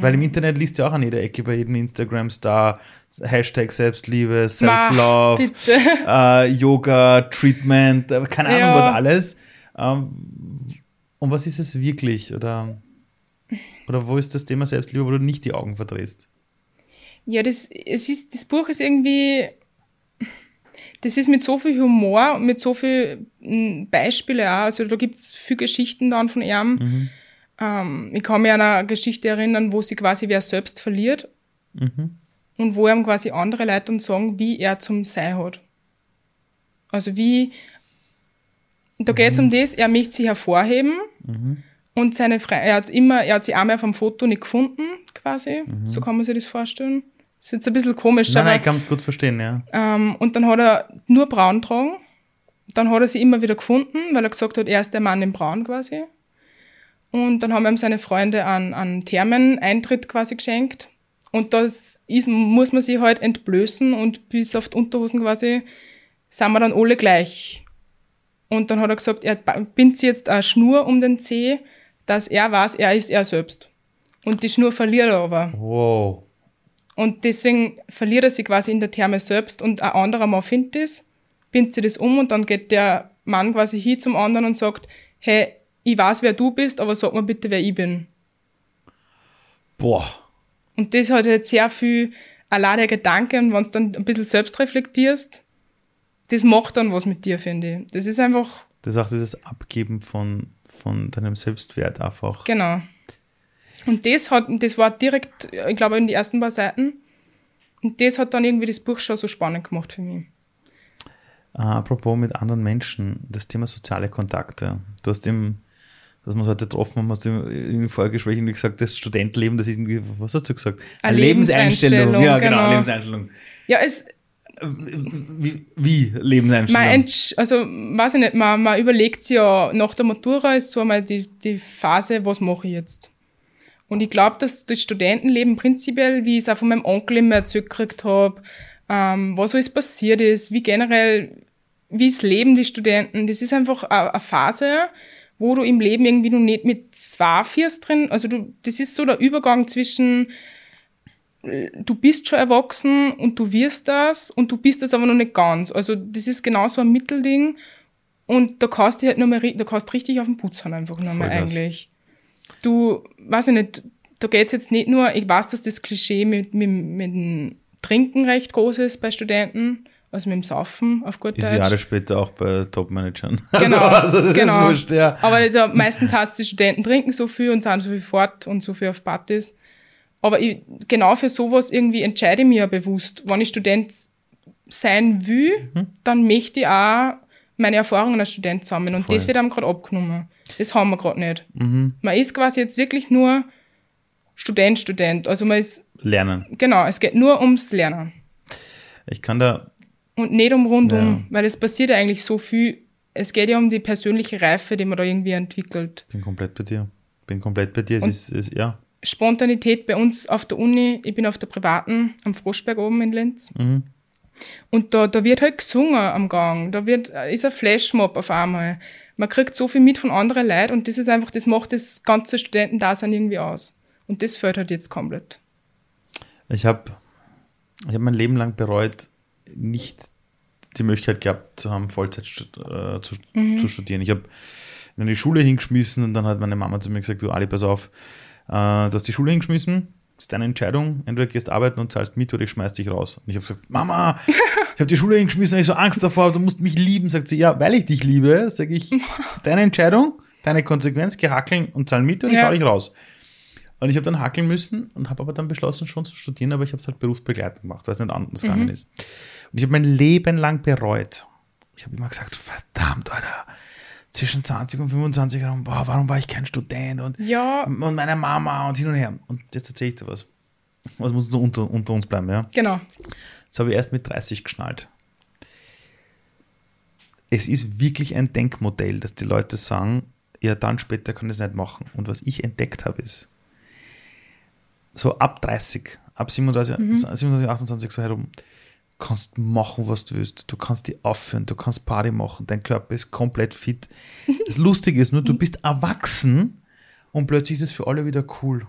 Weil im Internet liest ja auch an jeder Ecke bei jedem Instagram-Star Hashtag Selbstliebe, Self-Love, äh, Yoga, Treatment, äh, keine Ahnung Ja. was alles. Ähm, und was ist es wirklich? Oder, oder wo ist das Thema Selbstliebe, wo du nicht die Augen verdrehst? Ja, das, es ist, das Buch ist irgendwie, das ist mit so viel Humor und mit so viel mm, Beispiele auch. Also da gibt es viele Geschichten dann von ihm. Ähm, ich kann mich an eine Geschichte erinnern, wo sie quasi wer selbst verliert Mhm. und wo ihm quasi andere Leute dann sagen, wie er zum Sei hat. Also wie, da geht es um das, er möchte sich hervorheben und seine Fre er hat immer, er hat sie einmal dem Foto nicht gefunden, quasi. So kann man sich das vorstellen. Ist jetzt ein bisschen komisch, Nein, aber nein, ich kann es gut verstehen, ja. ähm, und dann hat er nur braun getragen. Dann hat er sie immer wieder gefunden, weil er gesagt hat, er ist der Mann in braun quasi. Und dann haben ihm seine Freunde einen, einen Thermeneintritt quasi geschenkt. Und das ist, muss man sich halt entblößen und bis auf die Unterhosen quasi sind wir dann alle gleich. Und dann hat er gesagt, er bindet sich jetzt eine Schnur um den Zeh, dass er weiß, er ist er selbst. Und die Schnur verliert er aber. Wow. Und deswegen verliert er sich quasi in der Therme selbst und ein anderer Mann findet das, bindet sich das um und dann geht der Mann quasi hin zum anderen und sagt, hey, ich weiß, wer du bist, aber sag mir bitte, wer ich bin. Boah. Und das hat jetzt sehr viel allein der Gedanke und wenn du dann ein bisschen selbst reflektierst, das macht dann was mit dir, finde ich. Das ist einfach. Das ist auch dieses Abgeben von, von deinem Selbstwert einfach. Genau. Und das hat, das war direkt, ich glaube, in die ersten paar Seiten. Und das hat dann irgendwie das Buch schon so spannend gemacht für mich. Uh, apropos mit anderen Menschen, das Thema soziale Kontakte. Du hast im, dass wir uns heute getroffen haben, hast du im Vorgespräch irgendwie gesagt, das Studentenleben, das ist irgendwie, was hast du gesagt? Eine, Eine Lebenseinstellung. Lebenseinstellung. Ja, genau, genau, Lebenseinstellung. Ja, es, wie, wie Lebenseinstellung? Man also, weiß ich nicht, man, man überlegt sich ja, nach der Matura ist so einmal die, die Phase, was mache ich jetzt? Und ich glaube, dass das Studentenleben prinzipiell, wie ich es auch von meinem Onkel immer erzählt gekriegt habe, ähm, was alles passiert ist, wie generell, wie es leben die Studenten, das ist einfach eine Phase, wo du im Leben irgendwie noch nicht mit zwei Viers drin, also du, das ist so der Übergang zwischen du bist schon erwachsen und du wirst das und du bist das aber noch nicht ganz. Also das ist genau so ein Mittelding und da kannst du halt noch mal, da kannst richtig auf den Putz haben einfach nochmal eigentlich. Du, weiß ich nicht, da geht's jetzt nicht nur, ich weiß, dass das Klischee mit, mit, mit dem Trinken recht groß ist bei Studenten, also mit dem Saufen auf gut ist Deutsch. Jahre später auch bei Top-Managern. Genau, also, also das genau. ist wurscht, ja. Aber da, meistens heißt die Studenten trinken so viel und sind so viel fort und so viel auf Partys. Aber ich, genau für sowas irgendwie entscheide ich mich ja bewusst. Wenn ich Student sein will, mhm. dann möchte ich auch meine Erfahrungen als Student sammeln. Und Voll. das wird einem gerade abgenommen. Das haben wir gerade nicht. Mhm. Man ist quasi jetzt wirklich nur Student, Student. Also man ist. Lernen. Genau, es geht nur ums Lernen. Ich kann da. Und nicht um rundum, ja. weil es passiert ja eigentlich so viel. Es geht ja um die persönliche Reife, die man da irgendwie entwickelt. Bin komplett bei dir. Bin komplett bei dir. Es ist, es, ja. Spontanität bei uns auf der Uni, ich bin auf der privaten am Froschberg oben in Linz. Mhm. Und da, da wird halt gesungen am Gang, da wird, ist ein Flashmob auf einmal. Man kriegt so viel mit von anderen Leuten und das ist einfach, das macht das ganze Studentendasein irgendwie aus. Und das fällt halt jetzt komplett. Ich habe ich hab mein Leben lang bereut, nicht die Möglichkeit gehabt zu haben, Vollzeit äh, zu, mhm. zu studieren. Ich habe in die Schule hingeschmissen und dann hat meine Mama zu mir gesagt, du Ali, pass auf, äh, du hast die Schule hingeschmissen, ist deine Entscheidung. Entweder gehst arbeiten und zahlst mit oder ich schmeiß dich raus. Und ich habe gesagt, Mama, ich habe die Schule hingeschmissen, ich so Angst davor, du musst mich lieben. Sagt sie, ja, weil ich dich liebe, sage ich, deine Entscheidung, deine Konsequenz, geh hackeln und zahl mit und ich ja. hau dich raus. Und ich habe dann hackeln müssen und habe aber dann beschlossen, schon zu studieren, aber ich habe es halt berufsbegleitend gemacht, weil es nicht anders mhm. gegangen ist. Und ich habe mein Leben lang bereut. Ich habe immer gesagt, verdammt, Alter, zwischen 20 und 25 herum, boah, warum war ich kein Student und, ja. und meine Mama und hin und her. Und jetzt erzähle ich dir was. Was muss unter, unter uns bleiben, ja? Genau. Das habe ich erst mit 30 geschnallt. Es ist wirklich ein Denkmodell, dass die Leute sagen, ja, dann später kann ich es nicht machen. Und was ich entdeckt habe, ist, so ab 30, ab 37, mhm. 27, 28 so herum, kannst machen, was du willst. Du kannst die aufführen, du kannst Party machen, dein Körper ist komplett fit. Das Lustige ist nur, du bist erwachsen und plötzlich ist es für alle wieder cool.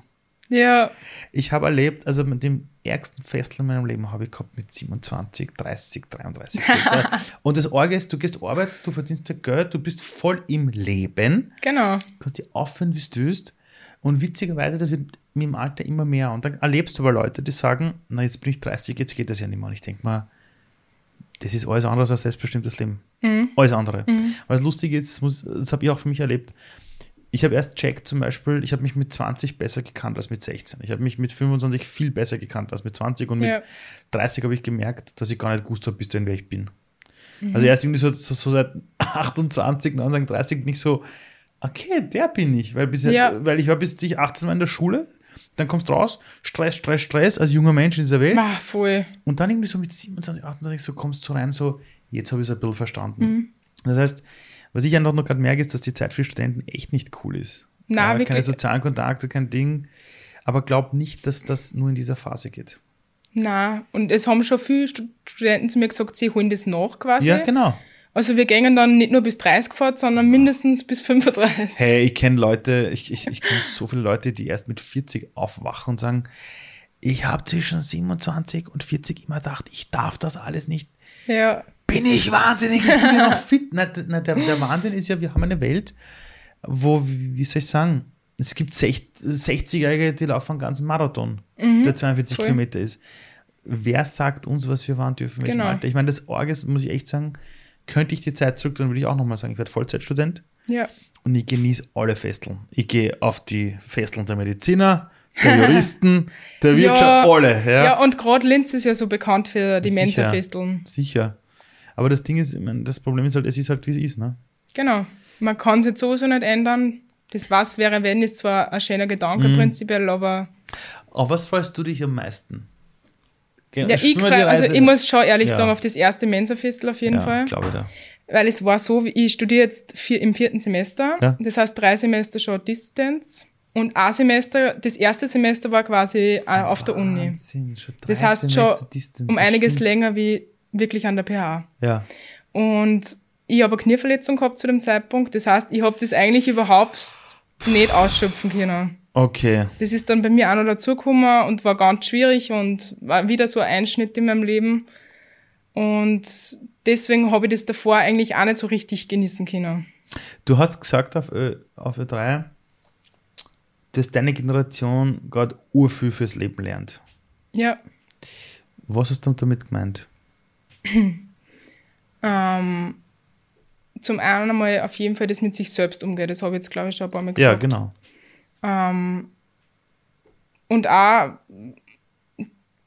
Ja. Ich habe erlebt, also mit dem ärgsten Festel in meinem Leben habe ich gehabt mit 27, 30, 33. und das Orge ist, du gehst arbeiten, du verdienst ja Geld, du bist voll im Leben. Genau. Du kannst die aufführen, wie du willst. Und witzigerweise, das wird mit dem Alter immer mehr. Und dann erlebst du aber Leute, die sagen, na jetzt bin ich 30, jetzt geht das ja nicht mehr. Und ich denke mal, das ist alles andere als selbstbestimmtes Leben. Mhm. Alles andere. Mhm. Weil das Lustige ist, das, das habe ich auch für mich erlebt, ich habe erst checkt zum Beispiel, ich habe mich mit 20 besser gekannt als mit 16. Ich habe mich mit 25 viel besser gekannt als mit 20 und ja. mit 30 habe ich gemerkt, dass ich gar nicht gewusst habe, bis dahin, wer ich bin. Mhm. Also erst irgendwie so, so, so, seit 28, 29, 30 bin ich so, okay, der bin ich. Weil, bis, ja. weil ich war bis ich 18 war in der Schule, dann kommst du raus, Stress, Stress, Stress, als junger Mensch in dieser Welt. Ach, voll. Und dann irgendwie so mit 27, 28 so kommst du rein, so, jetzt habe ich es ein bisschen verstanden. Mhm. Das heißt, was ich einfach nur gerade merke, ist, dass die Zeit für Studenten echt nicht cool ist. Na, ja, keine sozialen Kontakte, kein Ding. Aber glaub nicht, dass das nur in dieser Phase geht. Na, und es haben schon viele Studenten zu mir gesagt, sie holen das nach quasi. Ja, genau. Also wir gehen dann nicht nur bis 30 fort, sondern mindestens bis 35. Hey, ich kenne Leute, ich, ich, ich kenne so viele Leute, die erst mit 40 aufwachen und sagen, ich habe zwischen 27 und 40 immer gedacht, ich darf das alles nicht. Ja. Bin ich wahnsinnig, ich bin ja noch fit. Na, na, der, der Wahnsinn ist ja, wir haben eine Welt, wo, wie soll ich sagen, es gibt 60-Jährige, die laufen einen ganzen Marathon, der 42 voll. Kilometer ist. Wer sagt uns, was wir waren dürfen? Genau. Ich meine, das Orges, muss ich echt sagen, könnte ich die Zeit zurück, dann würde ich auch nochmal sagen, ich werde Vollzeitstudent Ja. und ich genieße alle Festeln. Ich gehe auf die Festeln der Mediziner, der Juristen, der Wirtschaft, alle. Ja, Ja, und gerade Linz ist ja so bekannt für die. Mensa-Festeln. sicher. Aber das Ding ist, meine, das Problem ist halt, es ist halt, wie es ist. Ne? Genau. Man kann es jetzt sowieso nicht ändern. Das was wäre, wenn, ist zwar ein schöner Gedanke Mhm. prinzipiell, aber Auf was freust du dich am meisten? Ja, ich, freu, also ich muss schon ehrlich Ja. sagen, auf das erste Mensa-Festel auf jeden ja, Fall. glaube ich da. Weil es war so, wie ich studiere jetzt vier, im vierten Semester. Ja. Das heißt drei Semester schon Distance. Und ein Semester, das erste Semester war quasi äh, auf der Uni. Wahnsinn, Das heißt Semester schon Distance, um einiges stimmt. länger wie wirklich an der PH. Ja. Und ich habe eine Knieverletzung gehabt zu dem Zeitpunkt. Das heißt, ich habe das eigentlich überhaupt nicht ausschöpfen können. Okay. Das ist dann bei mir auch noch dazugekommen und war ganz schwierig und war wieder so ein Einschnitt in meinem Leben. Und deswegen habe ich das davor eigentlich auch nicht so richtig genießen können. Du hast gesagt auf, Ö, auf Ö3, dass deine Generation gerade urviel fürs Leben lernt. Ja. Was hast du damit gemeint? Ähm, zum einen einmal auf jeden Fall das mit sich selbst umgeht. Das habe ich jetzt, glaube ich, schon ein paar Mal Ja, gesagt. genau. Ähm, und auch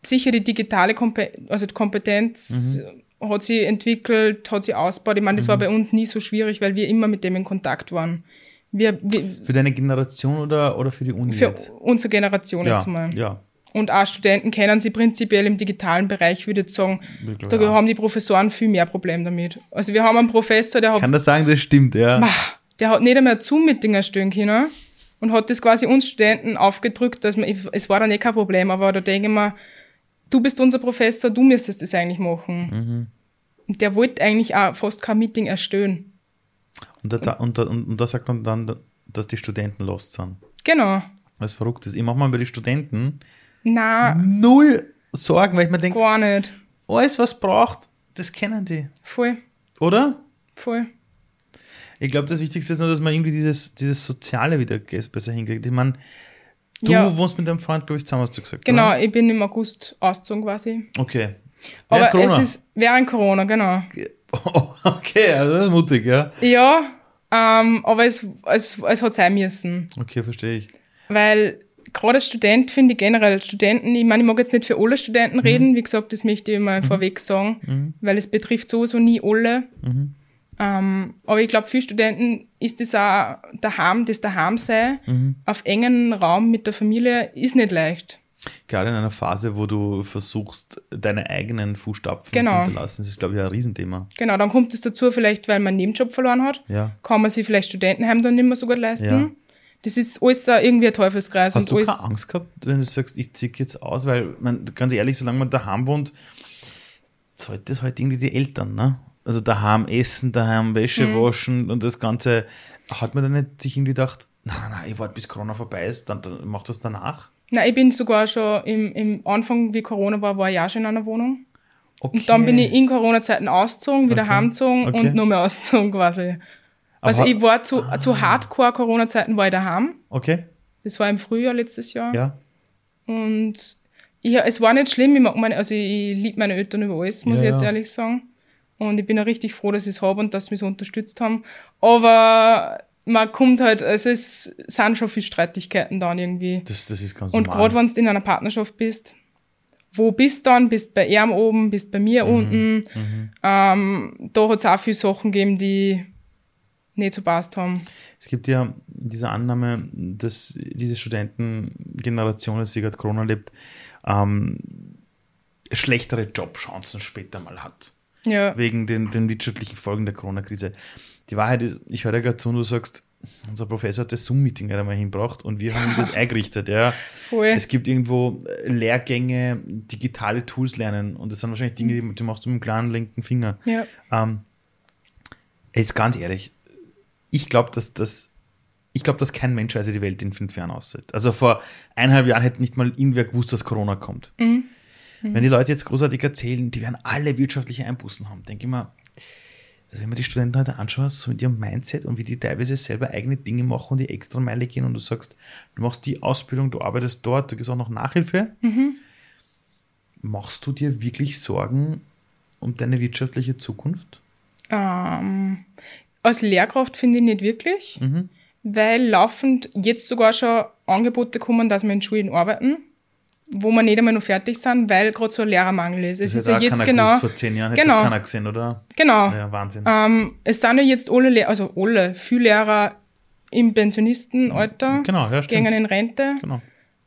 sicher die digitale Kompe also Kompetenz Mhm. hat sie entwickelt, hat sie ausgebaut. Ich meine, das war bei uns nie so schwierig, weil wir immer mit dem in Kontakt waren. Wir, wir Für deine Generation oder, oder für die Uni? für jetzt? unsere Generation ja, jetzt mal. ja. Und auch Studenten kennen sie prinzipiell im digitalen Bereich, würde ich sagen, Wirklich, da ja. haben die Professoren viel mehr Probleme damit. Also wir haben einen Professor, der hat Kann das sagen, das stimmt, ja. Der hat nicht einmal Zoom-Meeting erstellen können und hat das quasi uns Studenten aufgedrückt, dass man, es war dann eh kein Problem, aber da denke ich mir, du bist unser Professor, du müsstest das eigentlich machen. Und der wollte eigentlich auch fast kein Meeting erstellen. Und da, und, da, und, da sagt man dann, dass die Studenten lost sind. Genau. Was verrückt ist. Ich mache mal bei den Studenten Na, null Sorgen, weil ich mir denke, gar nicht. alles, was braucht, das kennen die. Voll, Oder? voll. Ich glaube, das Wichtigste ist nur, dass man irgendwie dieses, dieses Soziale wieder besser hinkriegt. Ich meine, du Ja. wohnst mit deinem Freund, glaube ich, zusammen, hast du gesagt. Genau, Oder? ich bin im August ausgezogen quasi. Okay. Aber Während Corona? es ist während Corona, genau. okay, also das ist mutig, ja. Ja, ähm, aber es, es, es hat sein müssen. Okay, verstehe ich. Weil gerade als Student finde ich generell Studenten, ich meine, ich mag jetzt nicht für alle Studenten reden, wie gesagt, das möchte ich mal vorweg sagen, weil es betrifft sowieso nie alle. Ähm, aber ich glaube, für Studenten ist das auch daheim, das daheim sein, auf engen Raum mit der Familie, ist nicht leicht. Gerade in einer Phase, wo du versuchst, deine eigenen Fußstapfen Genau. zu hinterlassen, das ist, glaube ich, ein Riesenthema. Genau, dann kommt es dazu, vielleicht, weil man einen Nebenjob verloren hat, Ja. kann man sich vielleicht Studentenheim dann nicht mehr so gut leisten. Ja. Das ist alles irgendwie ein Teufelskreis. Hast und du alles, keine Angst gehabt, wenn du sagst, ich ziehe jetzt aus? Weil, man, ganz ehrlich, solange man daheim wohnt, zahlt das halt irgendwie die Eltern, ne? Also daheim essen, daheim Wäsche Mhm. waschen und das Ganze. Hat man dann nicht sich irgendwie gedacht, nein, nein, nein, ich warte bis Corona vorbei ist, dann, dann mach das danach? Nein, ich bin sogar schon im, im Anfang, wie Corona war, war ich auch schon in einer Wohnung. Okay. Und dann bin ich in Corona-Zeiten ausgezogen, wieder Okay. heimgezogen Okay. und nur mehr ausgezogen quasi. Also Aber- ich war zu, zu Hardcore-Corona-Zeiten war ich daheim. Okay, Das war im Frühjahr letztes Jahr. ja. Und ich, es war nicht schlimm. Ich, mag meine, also ich liebe meine Eltern über alles, muss Ja, ich jetzt ja. ehrlich sagen. Und ich bin auch richtig froh, dass ich es habe und dass sie mich so unterstützt haben. Aber man kommt halt, also es sind schon viele Streitigkeiten dann irgendwie. Das, das ist ganz Und normal. gerade wenn du in einer Partnerschaft bist, wo bist du dann? Bist bei ihm oben, bist bei Mhm, mir unten. Ähm, da hat es auch viele Sachen gegeben, die nicht so passt haben. Es gibt ja diese Annahme, dass diese Studentengeneration, sie gerade Corona lebt, ähm, schlechtere Jobchancen später mal hat. Ja, Wegen den, den wirtschaftlichen Folgen der Corona-Krise. Die Wahrheit ist, ich höre gerade zu und du sagst, unser Professor hat das Zoom-Meeting gerade mal hinbracht und wir haben ihm das eingerichtet. Ja. voll. Es gibt irgendwo äh, Lehrgänge, digitale Tools lernen und das sind wahrscheinlich Dinge, die, die machst du mit dem kleinen linken Finger. ja. Ähm, Jetzt ganz ehrlich, ich glaube, dass das. Ich glaube, dass kein Mensch also die Welt in fünf Jahren aussieht. Also vor eineinhalb Jahren hätte nicht mal irgendwer gewusst, dass Corona kommt. Mhm. Wenn die Leute jetzt großartig erzählen, die werden alle wirtschaftliche Einbußen haben, denke ich mir, also wenn man die Studenten heute anschaut, so mit ihrem Mindset und wie die teilweise selber eigene Dinge machen und die extra Meile gehen und du sagst, du machst die Ausbildung, du arbeitest dort, du gibst auch noch Nachhilfe, machst du dir wirklich Sorgen um deine wirtschaftliche Zukunft? Ähm, als Lehrkraft finde ich nicht wirklich, weil laufend jetzt sogar schon Angebote kommen, dass wir in Schulen arbeiten, wo wir nicht einmal noch fertig sind, weil gerade so ein Lehrermangel ist. Es ist ja jetzt genau. gewusst, vor zehn Jahren hätte genau. das keiner gesehen, oder? Genau. Ja, Wahnsinn. Ähm, es sind ja jetzt alle, Lehr also alle, viele Lehrer im Pensionistenalter, Genau, ja, gehen in Rente. Genau.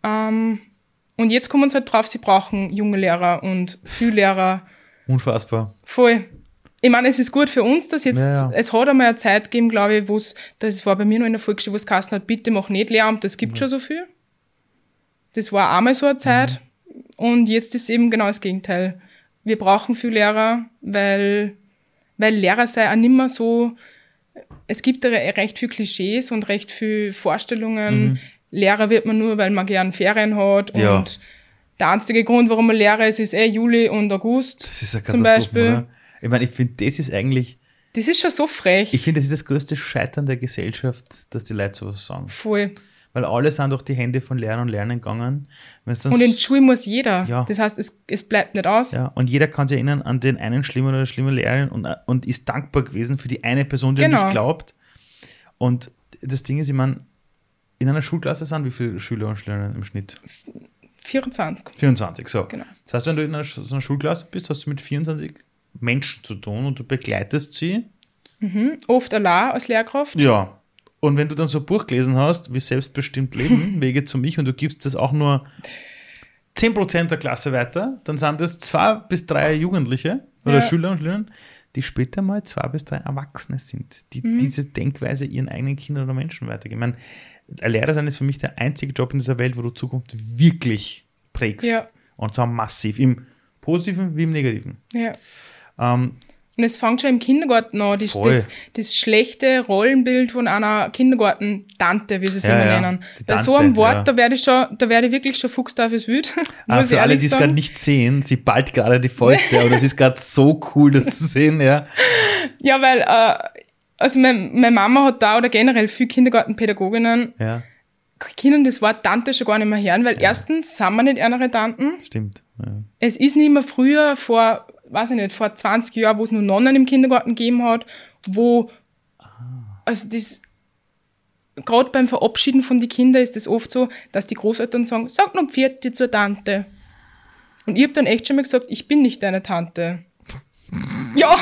Ähm, und jetzt kommen sie halt drauf, sie brauchen junge Lehrer und viele Lehrer. Unfassbar. Voll. Ich meine, es ist gut für uns, dass jetzt, Ja, ja. es hat einmal eine Zeit gegeben, glaube ich, wo es, das war bei mir noch in der Volksschule, wo es hat, bitte mach nicht Lehramt, das gibt schon so viel. Das war einmal so eine Zeit. Und jetzt ist eben genau das Gegenteil. Wir brauchen viel Lehrer, weil, weil Lehrer sei auch nicht mehr so, es gibt recht viel Klischees und recht viel Vorstellungen. Lehrer wird man nur, weil man gern Ferien hat Ja. und der einzige Grund, warum man Lehrer ist, ist eh Juli und August. Das ist eine zum Beispiel. oder? Ich meine, ich finde, das ist eigentlich, Das ist schon so frech. ich finde, das ist das größte Scheitern der Gesellschaft, dass die Leute sowas sagen. Voll. Weil alle sind durch die Hände von Lehrern und Lernern gegangen. Und in Schule muss jeder. Ja. Das heißt, es, es bleibt nicht aus. ja, und jeder kann sich erinnern an den einen schlimmen oder schlimmen Lehrerin und, und ist dankbar gewesen für die eine Person, die Genau. nicht glaubt. Und das Ding ist, ich meine, in einer Schulklasse sind wie viele Schüler und Schülerinnen im Schnitt? 24. 24, so. Genau. Das heißt, wenn du in einer, so einer Schulklasse bist, hast du mit 24 Menschen zu tun und du begleitest sie. Oft allein als Lehrkraft. Ja. Und wenn du dann so ein Buch gelesen hast, wie Selbstbestimmt Leben, Wege zu mich, und du gibst das auch nur 10% der Klasse weiter, dann sind das zwei bis drei Jugendliche oder Ja. Schüler und Schülerinnen, die später mal zwei bis drei Erwachsene sind, die diese Denkweise ihren eigenen Kindern oder Menschen weitergeben. Ich meine, ein Lehrer sein ist für mich der einzige Job in dieser Welt, wo du Zukunft wirklich prägst. Ja. Und zwar massiv, im Positiven wie im Negativen. Ja. Ähm, Und es fängt schon im Kindergarten an, das, das, das schlechte Rollenbild von einer Kindergarten-Tante, wie sie sie Ja, immer ja, nennen. die Bei so Tante, einem Wort, ja. da werde ich schon, da werde ich wirklich schon Fuchs da fürs Wüt. Ah, für alle, die es gerade nicht sehen, sie ballt gerade die Fäuste, aber das ist gerade so cool, das zu sehen, ja. Ja, weil, äh, also mein, meine Mama hat da oder generell viele Kindergartenpädagoginnen, Ja, können das Wort Tante schon gar nicht mehr hören, weil erstens sind wir nicht ihre Tanten. stimmt. Ja. Es ist nicht mehr früher, vor, weiß ich nicht, vor 20 Jahren, wo es nur Nonnen im Kindergarten gegeben hat, wo, also das, gerade beim Verabschieden von den Kindern ist es oft so, dass die Großeltern sagen, sag noch Pfirti zur Tante. Und ich habe dann echt schon mal gesagt, ich bin nicht deine Tante. ja,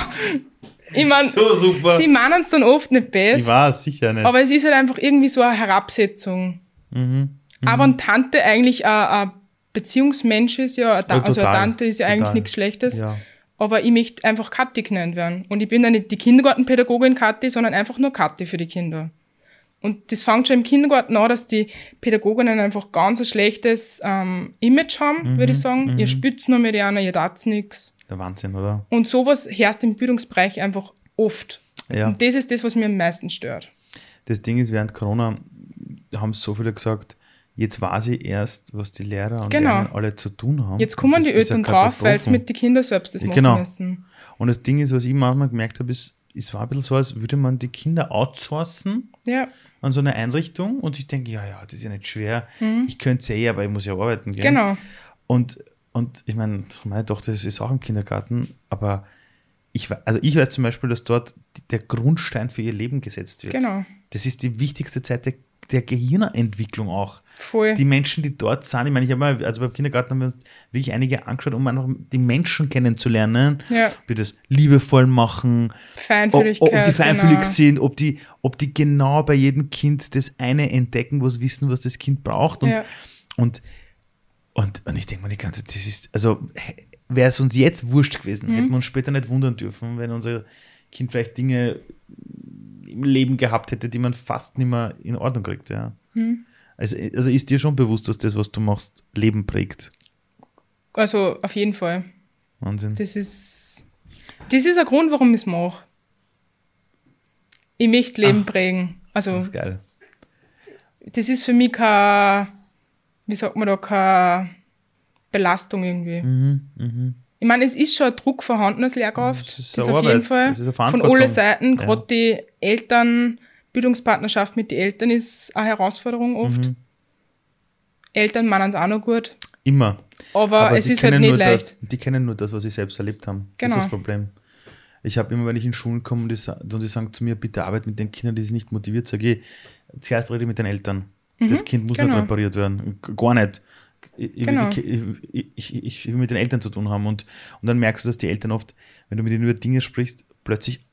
ich meine, So sie meinen es dann oft nicht Ich besser, war es sicher nicht. aber es ist halt einfach irgendwie so eine Herabsetzung. Mhm. Aber eine Tante eigentlich ein, ein Beziehungsmensch ist, ja, eine also eine Tante ist ja eigentlich nichts Schlechtes. Ja. Aber ich möchte einfach Kathi genannt werden. Und ich bin ja nicht die Kindergartenpädagogin Kathi, sondern einfach nur Kathi für die Kinder. Und das fängt schon im Kindergarten an, dass die Pädagoginnen einfach ganz ein schlechtes ähm, Image haben, Mhm, würde ich sagen. Ihr spürt nur mit einer, ihr tat's nix. Der Wahnsinn, oder? Und sowas herrscht im Bildungsbereich einfach oft. Ja. Und das ist das, was mir am meisten stört. Das Ding ist, während Corona haben so viele gesagt, jetzt weiß ich erst, was die Lehrer und Genau. Lehrer alle zu tun haben. Jetzt kommen die Eltern drauf, weil Katastrophe. mit den Kindern selbst das Ja, machen genau. müssen. Und das Ding ist, was ich manchmal gemerkt habe, ist, es war ein bisschen so, als würde man die Kinder outsourcen Ja, an so eine Einrichtung und ich denke, ja, ja, das ist ja nicht schwer. Ich könnte es eh, aber ich muss ja arbeiten gehen. Mhm. genau. Und, und ich meine, meine Tochter ist auch im Kindergarten, aber ich, also ich weiß zum Beispiel, dass dort der Grundstein für ihr Leben gesetzt wird. Genau. Das ist die wichtigste Zeit der, Gehirnentwicklung auch. Voll. Die Menschen, die dort sind, ich meine, ich habe mal, also beim Kindergarten haben wir uns wirklich einige angeschaut, um einfach die Menschen kennenzulernen, Ja. ob die das liebevoll machen, ob, Feinfühligkeit. ob die feinfühlig genau. sind, ob die, ob die genau bei jedem Kind das eine entdecken, was wissen, was das Kind braucht. Und, Ja. und, und, und ich denke mal die ganze Zeit, das ist, also wäre es uns jetzt wurscht gewesen, Mhm. hätten wir uns später nicht wundern dürfen, wenn unser Kind vielleicht Dinge im Leben gehabt hätte, die man fast nicht mehr in Ordnung kriegt. Ja. Mhm. Also, also ist dir schon bewusst, dass das, was du machst, Leben prägt. Also auf jeden Fall. Wahnsinn. Das ist, das ist ein Grund, warum ich es mache. Ich möchte Leben prägen. Also, Das ist geil. das ist für mich keine, wie sagt man da, keine Belastung irgendwie. Mhm, Ich meine, es ist schon ein Druck vorhanden als Lehrkraft. Es ist das auf jeden Fall. es Von allen Seiten, Ja. gerade die Eltern, Bildungspartnerschaft mit den Eltern ist eine Herausforderung oft. Mhm. Eltern meinen es auch noch gut. Immer. Aber, es sie ist halt nicht leicht. Das, die kennen nur das, was sie selbst erlebt haben. Das Genau. ist das Problem. Ich habe immer, wenn ich in Schulen komme und die, sa- und die sagen zu mir, bitte arbeit mit den Kindern, die sind nicht motiviert, sage ich, zuerst rede ich mit den Eltern. das Kind muss genau. nicht repariert werden. Gar nicht. Ich, Genau. ich, ich, ich will mit den Eltern zu tun haben. Und, und dann merkst du, dass die Eltern oft, wenn du mit ihnen über Dinge sprichst, plötzlich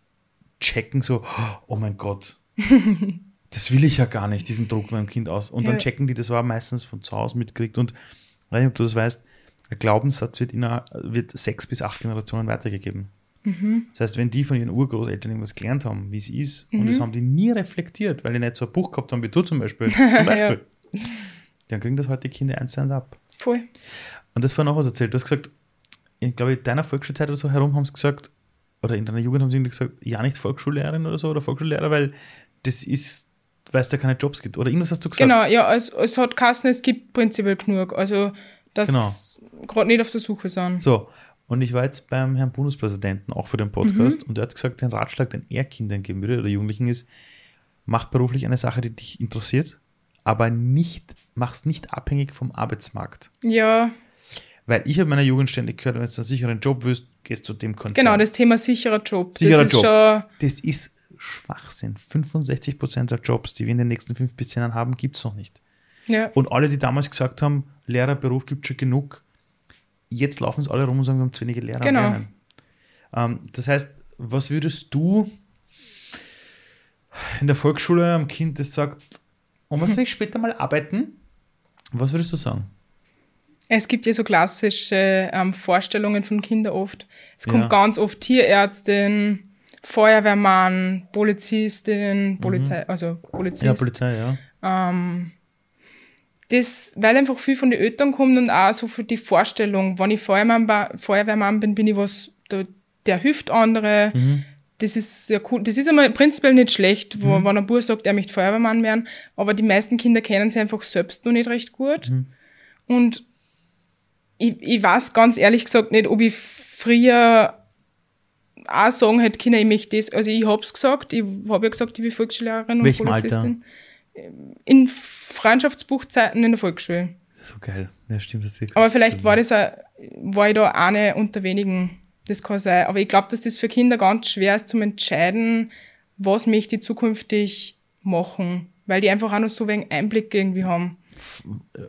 checken so, oh mein Gott, das will ich ja gar nicht, diesen Druck meinem Kind aus. Und dann Ja. checken die, das war meistens von zu Hause mitgekriegt. Und ich weiß nicht, ob du das weißt, ein Glaubenssatz wird, inner, wird sechs bis acht Generationen weitergegeben. Das heißt, wenn die von ihren Urgroßeltern irgendwas gelernt haben, wie es ist, und das haben die nie reflektiert, weil die nicht so ein Buch gehabt haben wie du zum Beispiel, zum Beispiel dann kriegen das heute die Kinder eins zu eins ab. Voll. Und das war noch was erzählt. Du hast gesagt, ich glaube, in deiner Volksschulzeit oder so herum haben sie gesagt, oder in deiner Jugend haben sie irgendwie gesagt, ja, nicht Volksschullehrerin oder so, oder Volksschullehrer, weil das ist, weil es da keine Jobs gibt. Oder irgendwas hast du gesagt. Genau, ja, es, es hat Kassen, es gibt prinzipiell genug. Also, dass Genau. gerade nicht auf der Suche sind. So, und ich war jetzt beim Herrn Bundespräsidenten auch für den Podcast und er hat gesagt, den Ratschlag, den er Kindern geben würde oder Jugendlichen ist, mach beruflich eine Sache, die dich interessiert, aber nicht, mach's nicht abhängig vom Arbeitsmarkt. Ja, Weil ich habe meiner Jugend ständig gehört, wenn du einen sicheren Job willst, gehst zu dem Konzern. genau, das Thema sicherer Job. Sicherer das ist Job. Das ist Schwachsinn. 65% der Jobs, die wir in den nächsten fünf bis zehn Jahren haben, gibt es noch nicht. ja, Und alle, die damals gesagt haben, Lehrerberuf gibt schon genug, jetzt laufen es alle rum und sagen, wir haben zu wenige Lehrer. Genau. Ähm, das heißt, was würdest du in der Volksschule am Kind, das sagt, und was soll ich später mal arbeiten? Was würdest du sagen? es gibt ja so klassische ähm, Vorstellungen von Kindern oft. Es kommt Ja. ganz oft Tierärztin, Feuerwehrmann, Polizistin, Polizei, also Polizist. Mhm. Ja, Polizei, ja. das, weil einfach viel von den Eltern kommt und auch so für die Vorstellung, wenn ich Feuerwehrmann, Feuerwehrmann bin, bin ich was, der, der hilft andere. Das ist sehr cool. Das ist einmal prinzipiell nicht schlecht, wo, wenn ein Bub sagt, er möchte Feuerwehrmann werden, aber die meisten Kinder kennen sie einfach selbst noch nicht recht gut. Und ich, ich weiß ganz ehrlich gesagt nicht, ob ich früher auch sagen hätte können, ich möchte das. Also ich hab's gesagt, ich habe ja gesagt, ich will Volksschullehrerin und Welchem Alter? Polizistin. In Freundschaftsbuchzeiten in der Volksschule. So geil. Ja, stimmt. Das Aber vielleicht war das auch, war ich da eine unter wenigen. Das kann sein. Aber ich glaube, dass das für Kinder ganz schwer ist, zum entscheiden, was möchte ich zukünftig machen. Weil die einfach auch noch so wenig Einblick irgendwie haben.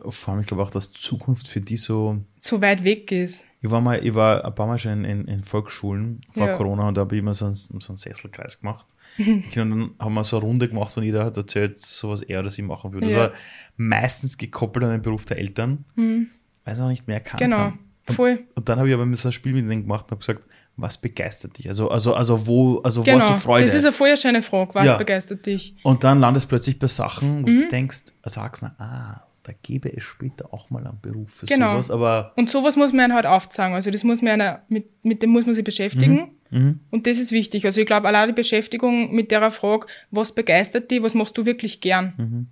Vor allem, ich glaube auch, dass Zukunft für die so So weit weg ist. Ich war mal, ich war ein paar Mal schon in, in, Volksschulen vor Ja. Corona und da habe ich immer so einen, so einen Sesselkreis gemacht. Kinder, dann haben wir so eine Runde gemacht und jeder hat erzählt, so was er oder sie machen würde. Ja. Das war meistens gekoppelt an den Beruf der Eltern, weil sie noch nicht mehr erkannt Genau. haben. Voll. Und dann habe ich aber so ein Spiel mit denen gemacht und habe gesagt, was begeistert dich? Also, also, also wo, also wo Genau. hast du Freude? Das ist eine vorher schöne Frage. Was Ja. begeistert dich? und dann landest du plötzlich bei Sachen, Mhm. wo du denkst, als Erwachsener, ah, da gäbe es später auch mal einen Beruf für Genau. sowas, aber Und sowas muss man halt aufzeigen. Also das muss man einer, mit, mit dem muss man sich beschäftigen. Mhm. Und das ist wichtig. Also ich glaube, allein die Beschäftigung mit der Frage, was begeistert dich, was machst du wirklich gern? Mhm.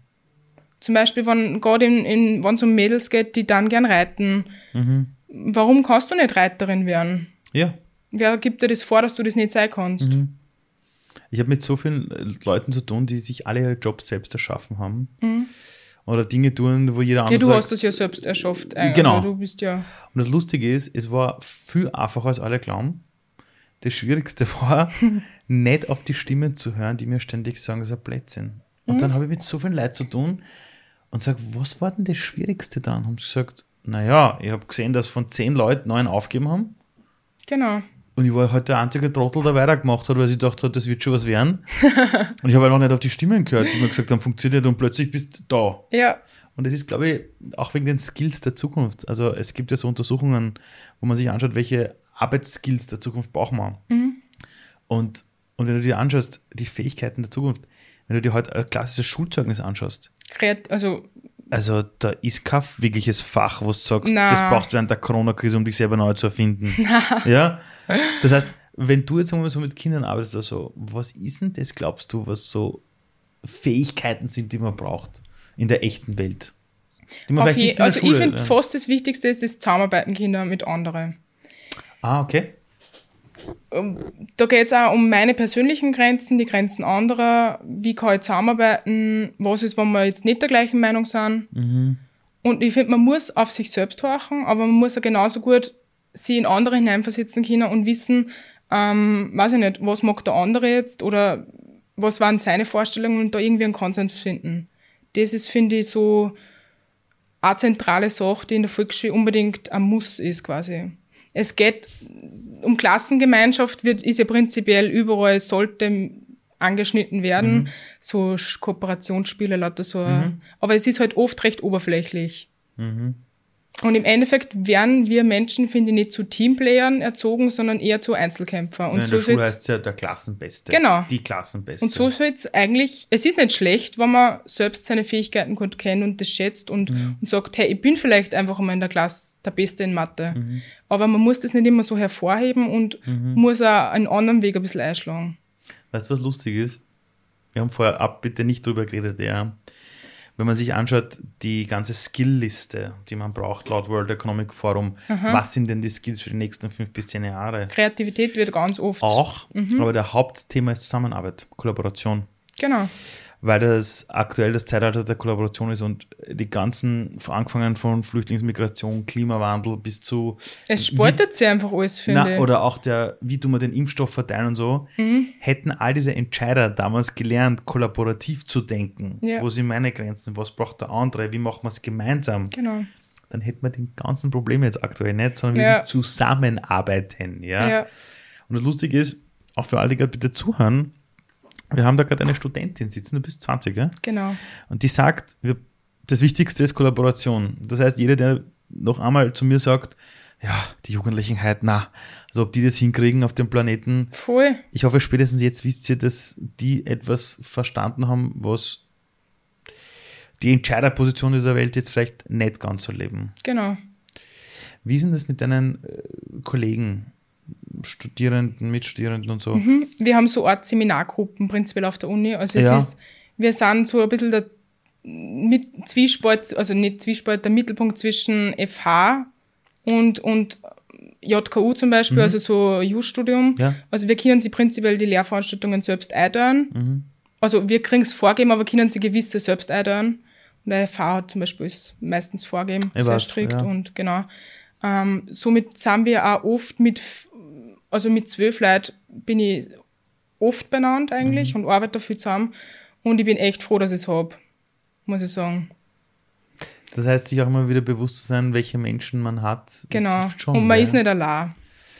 Zum Beispiel, wenn gerade in, in, es um Mädels geht, die dann gern reiten. Mhm. Warum kannst du nicht Reiterin werden? ja, Wer gibt dir das vor, dass du das nicht sein kannst? Mhm. Ich habe mit so vielen äh, Leuten zu tun, die sich alle ihre Jobs selbst erschaffen haben. Oder Dinge tun, wo jeder Mhm. Ja, andere du sagt. hast das ja selbst erschafft. eigentlich. Genau. Also Du bist ja. Und das Lustige ist, es war viel einfacher, als alle glauben. Das Schwierigste war, nicht auf die Stimmen zu hören, die mir ständig sagen, das ist ein Blödsinn. Und Mhm. dann habe ich mit so vielen Leuten zu tun und sage, was war denn das Schwierigste dann? Haben sie gesagt, naja, ich habe gesehen, dass von zehn Leuten neun aufgeben haben. Genau. Und ich war halt der einzige Trottel, der weitergemacht hat, weil ich dachte, das wird schon was werden. und ich habe halt auch nicht auf die Stimmen gehört, die mir gesagt haben, funktioniert und plötzlich bist du da. Ja. Und das ist, glaube ich, auch wegen den Skills der Zukunft. Also es gibt ja so Untersuchungen, wo man sich anschaut, welche Arbeitsskills der Zukunft brauchen wir. Und, und wenn du dir anschaust, die Fähigkeiten der Zukunft, wenn du dir heute ein klassisches Schulzeugnis anschaust, Kreat also also da ist kein wirkliches Fach, wo du sagst, Na. das brauchst du während der Corona-Krise, um dich selber neu zu erfinden. ja? Das heißt, wenn du jetzt einmal so mit Kindern arbeitest, also, was ist denn das, glaubst du, was so Fähigkeiten sind, die man braucht in der echten Welt? Also ich Schule finde lernt. fast das Wichtigste ist das Zusammenarbeiten Kinder mit anderen. Ah, okay. Da geht es auch um meine persönlichen Grenzen, die Grenzen anderer, wie kann ich zusammenarbeiten, was ist, wenn wir jetzt nicht der gleichen Meinung sind. Und ich finde, man muss auf sich selbst horchen, aber man muss auch genauso gut sie in andere hineinversetzen können und wissen, ähm, weiß ich nicht, was mag der andere jetzt oder was waren seine Vorstellungen und da irgendwie einen Konsens finden. Das ist, finde ich, so eine zentrale Sache, die in der Volksschule unbedingt ein Muss ist quasi. Es geht um Klassengemeinschaft, wird, ist ja prinzipiell überall, sollte angeschnitten werden, so Sch- Kooperationsspiele, lauter so. Aber es ist halt oft recht oberflächlich. Und im Endeffekt werden wir Menschen, finde ich, nicht zu Teamplayern erzogen, sondern eher zu Einzelkämpfer. Und in so der Schule heißt es ja der Klassenbeste. Genau. Die Klassenbeste. und so soll es eigentlich, es ist nicht schlecht, wenn man selbst seine Fähigkeiten gut kennt und das schätzt und, und sagt, hey, ich bin vielleicht einfach einmal in der Klasse der Beste in Mathe. Aber man muss das nicht immer so hervorheben und muss auch einen anderen Weg ein bisschen einschlagen. Weißt du, was lustig ist? Wir haben vorher ab bitte nicht drüber geredet, ja. Wenn man sich anschaut, die ganze Skill-Liste, die man braucht, laut World Economic Forum, was sind denn die Skills für die nächsten fünf bis zehn Jahre? Kreativität wird ganz oft. Auch, aber der Hauptthema ist Zusammenarbeit, Kollaboration. Genau. Weil das aktuell das Zeitalter der Kollaboration ist und die ganzen, angefangen von Flüchtlingsmigration, Klimawandel bis zu Es spaltet sich einfach alles, finde na, ich. oder auch der, wie tun wir den Impfstoff verteilen und so, Mhm. hätten all diese Entscheider damals gelernt, kollaborativ zu denken. Ja. Wo sind meine Grenzen, was braucht der andere, wie machen wir es gemeinsam, Genau. dann hätten wir die ganzen Probleme jetzt aktuell nicht, sondern wir Ja. zusammenarbeiten. Ja? Ja. Und das Lustige ist, auch für alle, die gerade bitte zuhören, wir haben da gerade eine Studentin sitzen, du bist 20, ja? Genau. Und die sagt, wir, das Wichtigste ist Kollaboration. Das heißt, jeder, der noch einmal zu mir sagt, ja, die Jugendlichen halt, na, also ob die das hinkriegen auf dem Planeten. Voll. Ich hoffe, spätestens jetzt wisst ihr, dass die etwas verstanden haben, was die Entscheiderposition dieser Welt jetzt vielleicht nicht ganz so leben. Genau. Wie ist denn das mit deinen äh, Kollegen, Studierenden, Mitstudierenden und so? Mhm. Wir haben so Art Seminargruppen prinzipiell auf der Uni. Also es Ja. ist, wir sind so ein bisschen der mit Zwiespalt, also nicht Zwiespalt, der Mittelpunkt zwischen FH und, und JKU zum Beispiel, also so Jus-Studium. Mhm. Ja. Also wir können sie prinzipiell die Lehrveranstaltungen selbst einteilen. Mhm. Also wir kriegen es vorgeben, aber können sie gewisse selbst einteilen. Und der FH hat zum Beispiel ist meistens vorgeben, Ich sehr weiß, strikt ja. und genau. Ähm, somit sind wir auch oft mit, also mit zwölf Leuten bin ich oft benannt eigentlich Mhm. und arbeite dafür zusammen. Und ich bin echt froh, dass ich es habe, muss ich sagen. Das heißt, sich auch immer wieder bewusst zu sein, welche Menschen man hat. Genau. schon, und man gell? ist nicht allein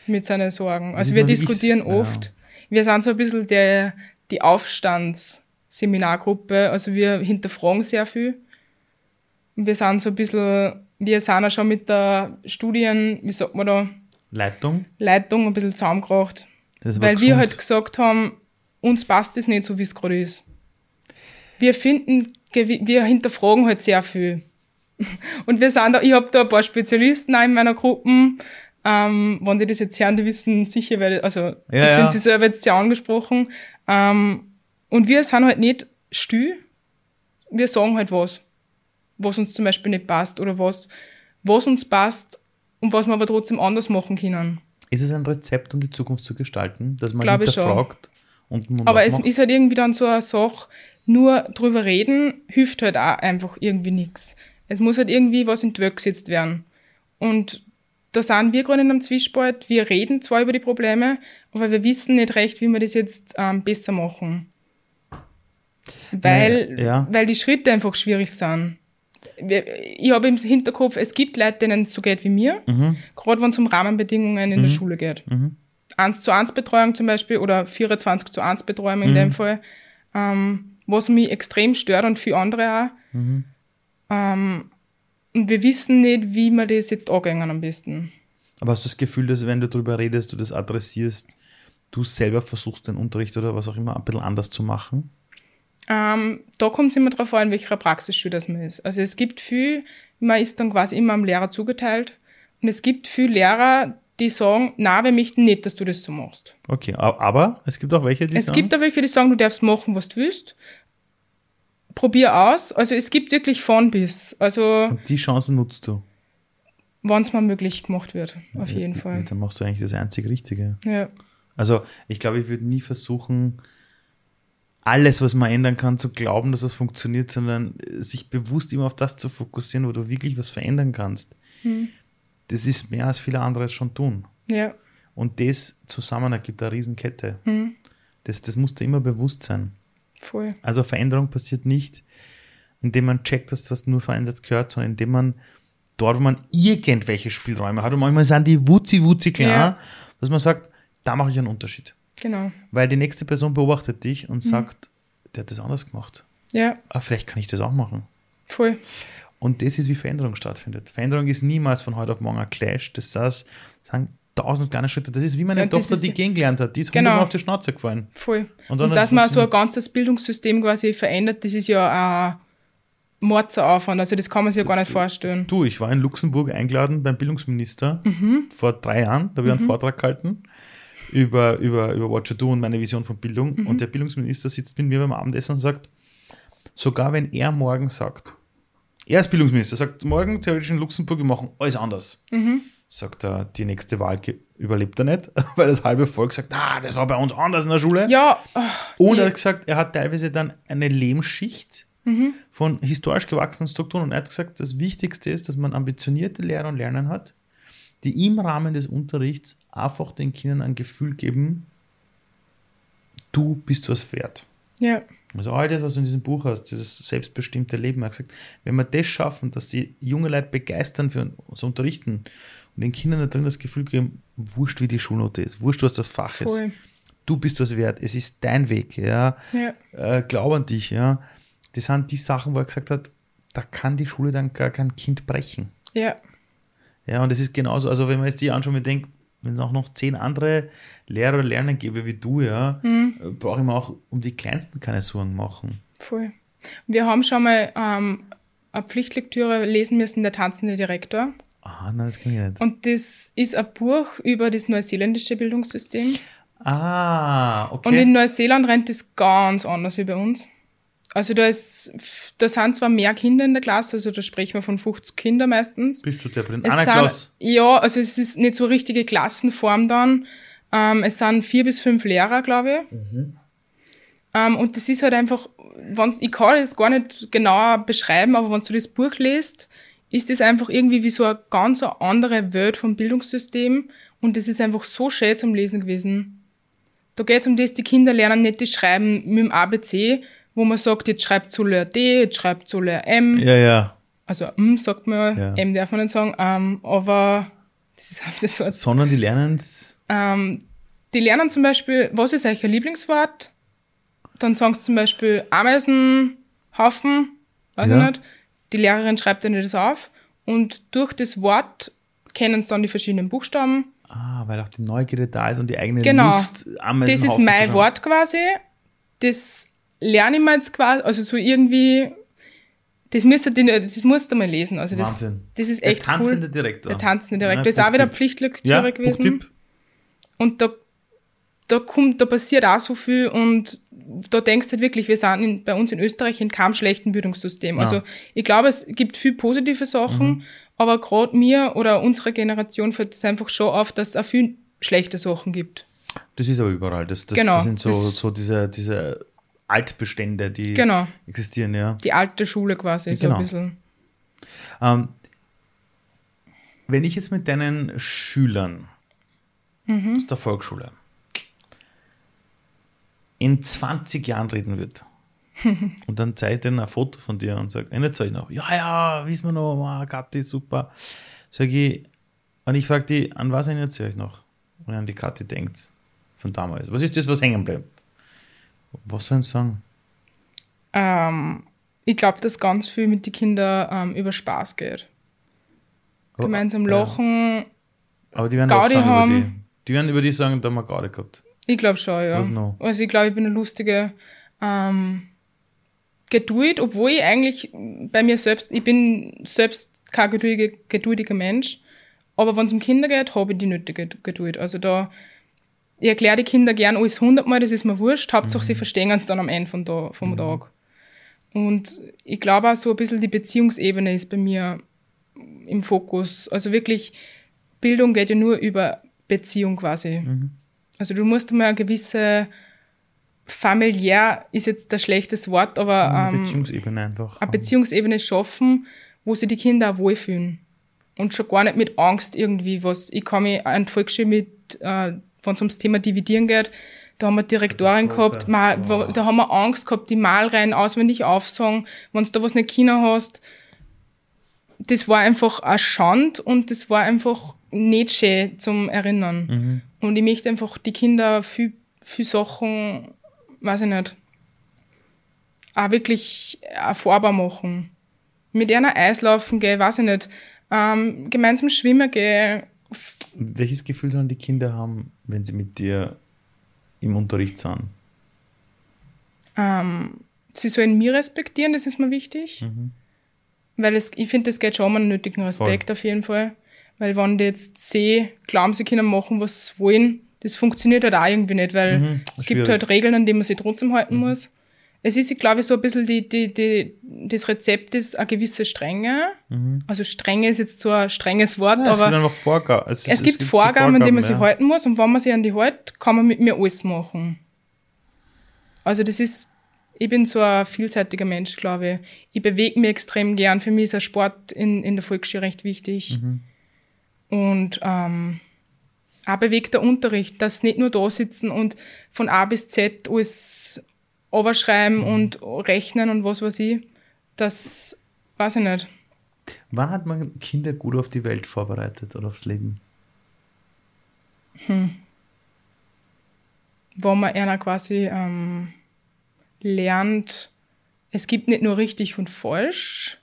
mit seinen Sorgen. Das Also wir diskutieren ja. oft. Wir sind so ein bisschen der, die Aufstandsseminargruppe. Also wir hinterfragen sehr viel. Und wir sind so ein bisschen, wir sind auch schon mit der Studien, wie sagt man da, Leitung. Leitung ein bisschen zusammengebracht. Weil wir gesund. halt gesagt haben, uns passt es nicht so, wie es gerade ist. Wir finden, wir hinterfragen halt sehr viel. Und wir sind da, ich habe da ein paar Spezialisten auch in meiner Gruppe. Ähm, wenn die das jetzt hören, die wissen sicher, weil, also die Ja, ja. finden sie selber jetzt sehr angesprochen. Ähm, und wir sind halt nicht still. Wir sagen halt was, was uns zum Beispiel nicht passt oder was, was uns passt und was wir aber trotzdem anders machen können. Ist es ein Rezept, um die Zukunft zu gestalten, dass man Glaube hinterfragt und man Aber es macht? ist halt irgendwie dann so eine Sache, nur drüber reden hilft halt auch einfach irgendwie nichts. Es muss halt irgendwie was in die Welt gesetzt werden. Und da sind wir gerade in einem Zwiespalt. Wir reden zwar über die Probleme, aber wir wissen nicht recht, wie wir das jetzt ähm, besser machen. Weil, Naja, ja. weil die Schritte einfach schwierig sind. Ich habe im Hinterkopf, es gibt Leute, denen es so geht wie mir, Mhm. gerade wenn es um Rahmenbedingungen in der Schule geht. 1 zu 1 Betreuung zum Beispiel oder 24 zu 1 Betreuung Mhm. in dem Fall, ähm, was mich extrem stört und viele andere auch. Mhm. Ähm, und wir wissen nicht, wie wir das jetzt angehen am besten. Aber hast du das Gefühl, dass wenn du darüber redest, du das adressierst, du selber versuchst, den Unterricht oder was auch immer ein bisschen anders zu machen? Ähm, da kommt es immer darauf an, welcher Praxisschule das man ist. Also es gibt viel, man ist dann quasi immer am Lehrer zugeteilt. Und es gibt viele Lehrer, die sagen, na, wir möchten nicht, dass du das so machst. Okay, aber es gibt auch welche, die Es sagen, gibt auch welche, die sagen, du darfst machen, was du willst. Probier aus. Also es gibt wirklich von bis. Also die Chancen nutzt du. wann es mal möglich gemacht wird, auf jeden Fall. Dann machst du eigentlich das einzig Richtige. Ja. Also ich glaube, ich würde nie versuchen, alles, was man ändern kann, zu glauben, dass es funktioniert, sondern sich bewusst immer auf das zu fokussieren, wo du wirklich was verändern kannst. Hm. Das ist mehr als viele andere es schon tun. Ja. Und das zusammen ergibt eine Riesenkette. Hm. Das, das muss dir immer bewusst sein. Voll. Also Veränderung passiert nicht, indem man checkt, dass was nur verändert gehört, sondern indem man dort, wo man irgendwelche Spielräume hat, und manchmal sind die wutzi-wutzi klar, Ja. dass man sagt, da mache ich einen Unterschied. Genau. Weil die nächste Person beobachtet dich und sagt, der hat das anders gemacht. Ja, Ah, vielleicht kann ich das auch machen. voll. Und das ist, wie Veränderung stattfindet. Veränderung ist niemals von heute auf morgen ein Clash. Das heißt, sind tausend kleine Schritte. Das ist wie meine Ja, das Tochter, ist- die gehen gelernt hat. Die ist Genau. hundertmal auf die Schnauze gefallen. Voll. Und Und, dass man so ein ganzes Bildungssystem quasi verändert, das ist ja ein Mordsaufwand. Also das kann man sich ja gar nicht vorstellen. Du, ich war in Luxemburg eingeladen beim Bildungsminister Mhm. vor drei Jahren. Da habe ich einen Vortrag gehalten über, über, über What You Do und meine Vision von Bildung. Mhm. Und der Bildungsminister sitzt mit mir beim Abendessen und sagt, sogar wenn er morgen sagt, er ist Bildungsminister, sagt morgen theoretisch in Luxemburg, wir machen alles anders. Mhm. Sagt er, die nächste Wahl überlebt er nicht, weil das halbe Volk sagt, ah, das war bei uns anders in der Schule. Ja, ah, Und er hat gesagt, er hat teilweise dann eine Lehmschicht Mhm. von historisch gewachsenen Strukturen. Und er hat gesagt, das Wichtigste ist, dass man ambitionierte Lehrer und Lerner hat, die im Rahmen des Unterrichts einfach den Kindern ein Gefühl geben, du bist was wert. ja, Also all das, was du in diesem Buch hast, dieses selbstbestimmte Leben, er hat gesagt, wenn wir das schaffen, dass die junge Leute begeistern für uns Unterrichten und den Kindern da drin das Gefühl geben, wurscht wie die Schulnote ist, wurscht was das Fach ist, voll. du bist was wert, es ist dein Weg, ja, Ja, äh, glaub an dich, ja. Das sind die Sachen, wo er gesagt hat, da kann die Schule dann gar kein Kind brechen. ja, Ja, und das ist genauso, also wenn man jetzt die anschaut und denkt, wenn es auch noch zehn andere Lehrer oder Lerner gäbe wie du, ja, äh, brauche ich mir auch um die Kleinsten keine Sorgen machen. voll. Wir haben schon mal ähm, eine Pflichtlektüre lesen müssen, der tanzende Direktor. Aha, nein, das kann ich nicht. Und das ist ein Buch über das neuseeländische Bildungssystem. Ah, Und okay. in Neuseeland rennt das ganz anders wie bei uns. Also da ist, da sind zwar mehr Kinder in der Klasse, also da sprechen wir von 50 Kindern meistens. Bist du der Anna sind, Klaus. ja, also es ist nicht so richtige Klassenform dann. Ähm, es sind vier bis fünf Lehrer, glaube ich. Mhm. Ähm, und das ist halt einfach, ich kann das gar nicht genauer beschreiben, aber wenn du das Buch liest, ist das einfach irgendwie wie so eine ganz andere Welt vom Bildungssystem. Und das ist einfach so schön zum Lesen gewesen. Da geht es um das, die Kinder lernen nicht das Schreiben mit dem ABC, wo man sagt, jetzt schreibt Zuller D, jetzt schreibt Zuller M. Ja, ja. Also M sagt man, Ja. M darf man nicht sagen, ähm, aber das ist halt so. Sondern die lernen es. Ähm, die lernen zum Beispiel, was ist euer Lieblingswort? Dann sagen sie zum Beispiel Ameisenhaufen, weiß Ja. ich nicht. Die Lehrerin schreibt ihnen das auf und durch das Wort kennen sie dann die verschiedenen Buchstaben. Ah, weil auch die Neugierde da ist und die eigene Genau. Lust, Ameisen Das ist mein. Wort quasi. Das lerne ich mir jetzt quasi, also so irgendwie, das müsst ihr, das musst du mal lesen. Also das, Wahnsinn. das ist Der echt tanzende cool. Direktor. Der tanzende Direktor. Ja, ist auch wieder. Pflichtlektüre Ja, gewesen. Buchtipp. Und da, da kommt, da passiert auch so viel und da denkst du halt wirklich, wir sind in, bei uns in Österreich in keinem schlechten Bildungssystem. Ja. Also ich glaube, es gibt viel positive Sachen, Mhm. aber gerade mir oder unserer Generation fällt es einfach schon auf, dass es auch viel schlechte Sachen gibt. Das ist aber überall. Das, das, Genau, das sind so, das- so diese, diese Altbestände, die Genau. existieren, ja. Die alte Schule quasi, so Genau. ein bisschen. Ähm, wenn ich jetzt mit deinen Schülern Mhm. aus der Volksschule in 20 Jahren reden würde und dann zeige ich denen ein Foto von dir und sage, erinnert euch noch? Ja, ja, wissen wir noch, wow, Kathi, super. Sag ich, und ich frage die, an was erinnert ihr euch noch? Und an die Kathi denkt von damals. Was ist das, was hängen bleibt? Was sollen sie sagen? Ähm, ich glaube, dass ganz viel mit den Kindern ähm, über Spaß geht. Aber- Gemeinsam ja. lachen. Aber die werden Gaudi sagen haben. über die. Die werden über die sagen, da haben wir Gaudi gehabt. Ich glaube schon, ja. Was noch? Also ich glaube, ich bin eine lustige ähm, Geduld, obwohl ich eigentlich bei mir selbst, ich bin selbst kein geduldige, geduldiger Mensch, Aber wenn es um Kinder geht, habe ich die nötige Geduld. Also da, ich erkläre die Kinder gern alles hundertmal, das ist mir wurscht. Hauptsache, sie verstehen es dann am Ende vom, Tag, vom Tag. Und ich glaube auch so ein bisschen die Beziehungsebene ist bei mir im Fokus. Also wirklich, Bildung geht ja nur über Beziehung quasi. Also du musst mal eine gewisse familiär ist jetzt das schlechtes Wort, aber Eine ähm, Beziehungsebene einfach. eine Beziehungsebene schaffen, wo sich die Kinder auch wohlfühlen. Und schon gar nicht mit Angst irgendwie was. Ich kann mich an Volksschule mit, äh, wenn es ums Thema Dividieren geht, da haben wir Direktorin gehabt, ma, wo, Wow. da haben wir Angst gehabt, die Malreihen auswendig aufsagen, wenn du da was nicht Kinder hast. Das war einfach ein Schand und das war einfach nicht schön zum Erinnern. Und ich möchte einfach die Kinder viel, viel Sachen, weiß ich nicht, auch wirklich erfahrbar machen. Mit einer Eislaufen gehen, weiß ich nicht, ähm, gemeinsam schwimmen gehen. Welches Gefühl dann die Kinder haben, wenn sie mit dir im Unterricht sind? Ähm, sie sollen mich respektieren, das ist mir wichtig. Weil es, ich finde, das geht schon um einen nötigen Respekt auf jeden Fall. Weil wenn die jetzt sehen, glauben, sie können machen, was sie wollen, das funktioniert halt auch irgendwie nicht, weil Mhm, es gibt schwierig. halt Regeln, an die man sich trotzdem halten muss. Es ist, glaube ich, so ein bisschen die, die, die, das Rezept ist eine gewisse Strenge. Also Strenge ist jetzt so ein strenges Wort, Ja, es aber gibt einfach Vorgaben. Es, es, gibt die Vorgaben, an die man sich ja. halten muss und wenn man sich an die hält, kann man mit mir alles machen. Also das ist, ich bin so ein vielseitiger Mensch, glaube ich. Ich bewege mich extrem gern. Für mich ist ein Sport in, in der Volksschule recht wichtig. Und ähm, auch bewegter Unterricht, dass nicht nur da sitzen und von A bis Z alles überschreiben und rechnen und was weiß ich. Das weiß ich nicht. Wann hat man Kinder gut auf die Welt vorbereitet oder aufs Leben? wo man einer quasi ähm, lernt, es gibt nicht nur richtig und falsch,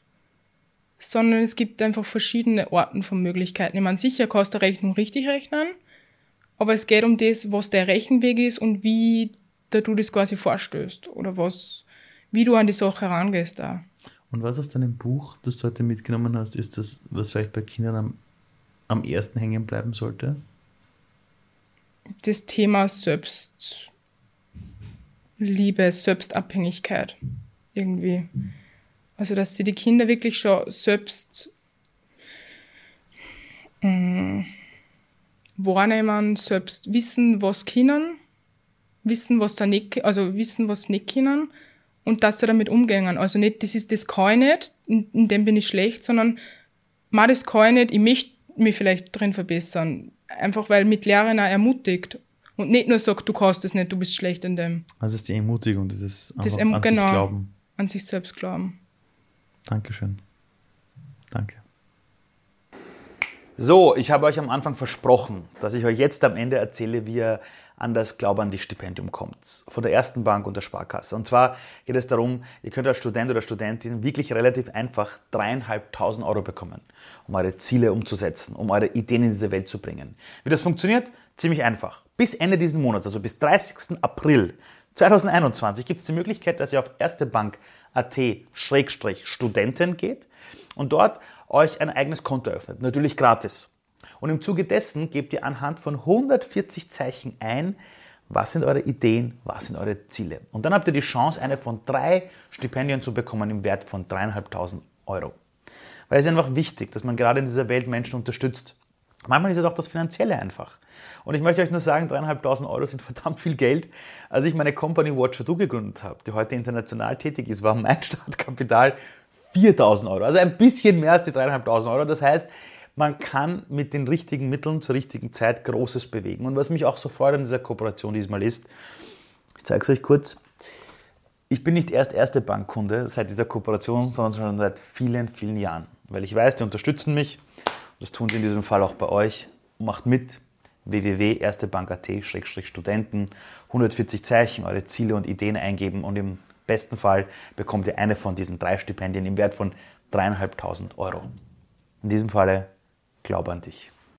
sondern es gibt einfach verschiedene Arten von Möglichkeiten. Ich meine, sicher kannst du Rechnung richtig rechnen, aber es geht um das, was der Rechenweg ist und wie da du das quasi vorstößt oder was, wie du an die Sache herangehst da. Und was aus deinem Buch, das du heute mitgenommen hast, ist das, was vielleicht bei Kindern am, am ersten hängen bleiben sollte? Das Thema Selbstliebe, Selbstabhängigkeit irgendwie. Also, dass sie die Kinder wirklich schon selbst mh, wahrnehmen, selbst wissen, was können, wissen, was sie nicht, also wissen, was sie nicht können und dass sie damit umgehen. Also nicht, das ist, das kann ich nicht, in, in dem bin ich schlecht, sondern, ma, das kann ich nicht, ich möchte mich vielleicht drin verbessern. Einfach weil mit Lehrern auch ermutigt und nicht nur sagt, du kannst das nicht, du bist schlecht in dem. Also es ist die Ermutigung, dieses Das einfach an genau. sich glauben. An sich selbst glauben. Dankeschön. Danke. So, ich habe euch am Anfang versprochen, dass ich euch jetzt am Ende erzähle, wie ihr an das Glaube an dich Stipendium kommt. Von der ersten Bank und der Sparkasse. Und zwar geht es darum, ihr könnt als Student oder Studentin wirklich relativ einfach dreieinhalbtausend Euro bekommen, um eure Ziele umzusetzen, um eure Ideen in diese Welt zu bringen. Wie das funktioniert? Ziemlich einfach. Bis Ende diesen Monats, also bis 30. April 2021, gibt es die Möglichkeit, dass ihr auf erstebank.at-studenten geht und dort euch ein eigenes Konto öffnet. Natürlich gratis. Und im Zuge dessen gebt ihr anhand von 140 Zeichen ein, was sind eure Ideen, was sind eure Ziele. Und dann habt ihr die Chance, eine von drei Stipendien zu bekommen im Wert von dreieinhalbtausend Euro. Weil es ist einfach wichtig, dass man gerade in dieser Welt Menschen unterstützt. Manchmal ist es auch das Finanzielle einfach. Und ich möchte euch nur sagen, dreieinhalbtausend Euro sind verdammt viel Geld. Als ich meine Company Watcher Do gegründet habe, die heute international tätig ist, war mein Startkapital 4000 Euro. Also ein bisschen mehr als die dreieinhalbtausend Euro. Das heißt, man kann mit den richtigen Mitteln zur richtigen Zeit Großes bewegen. Und was mich auch so freut an dieser Kooperation diesmal ist, ich zeige es euch kurz, ich bin nicht erst erste Bankkunde seit dieser Kooperation, sondern schon seit vielen, vielen Jahren. Weil ich weiß, die unterstützen mich. Das tun sie in diesem Fall auch bei euch. Macht mit www.erstebank.at-studenten 140 Zeichen, eure Ziele und Ideen eingeben und im besten Fall bekommt ihr eine von diesen drei Stipendien im Wert von dreieinhalbtausend Euro. In diesem Falle, glaube an dich.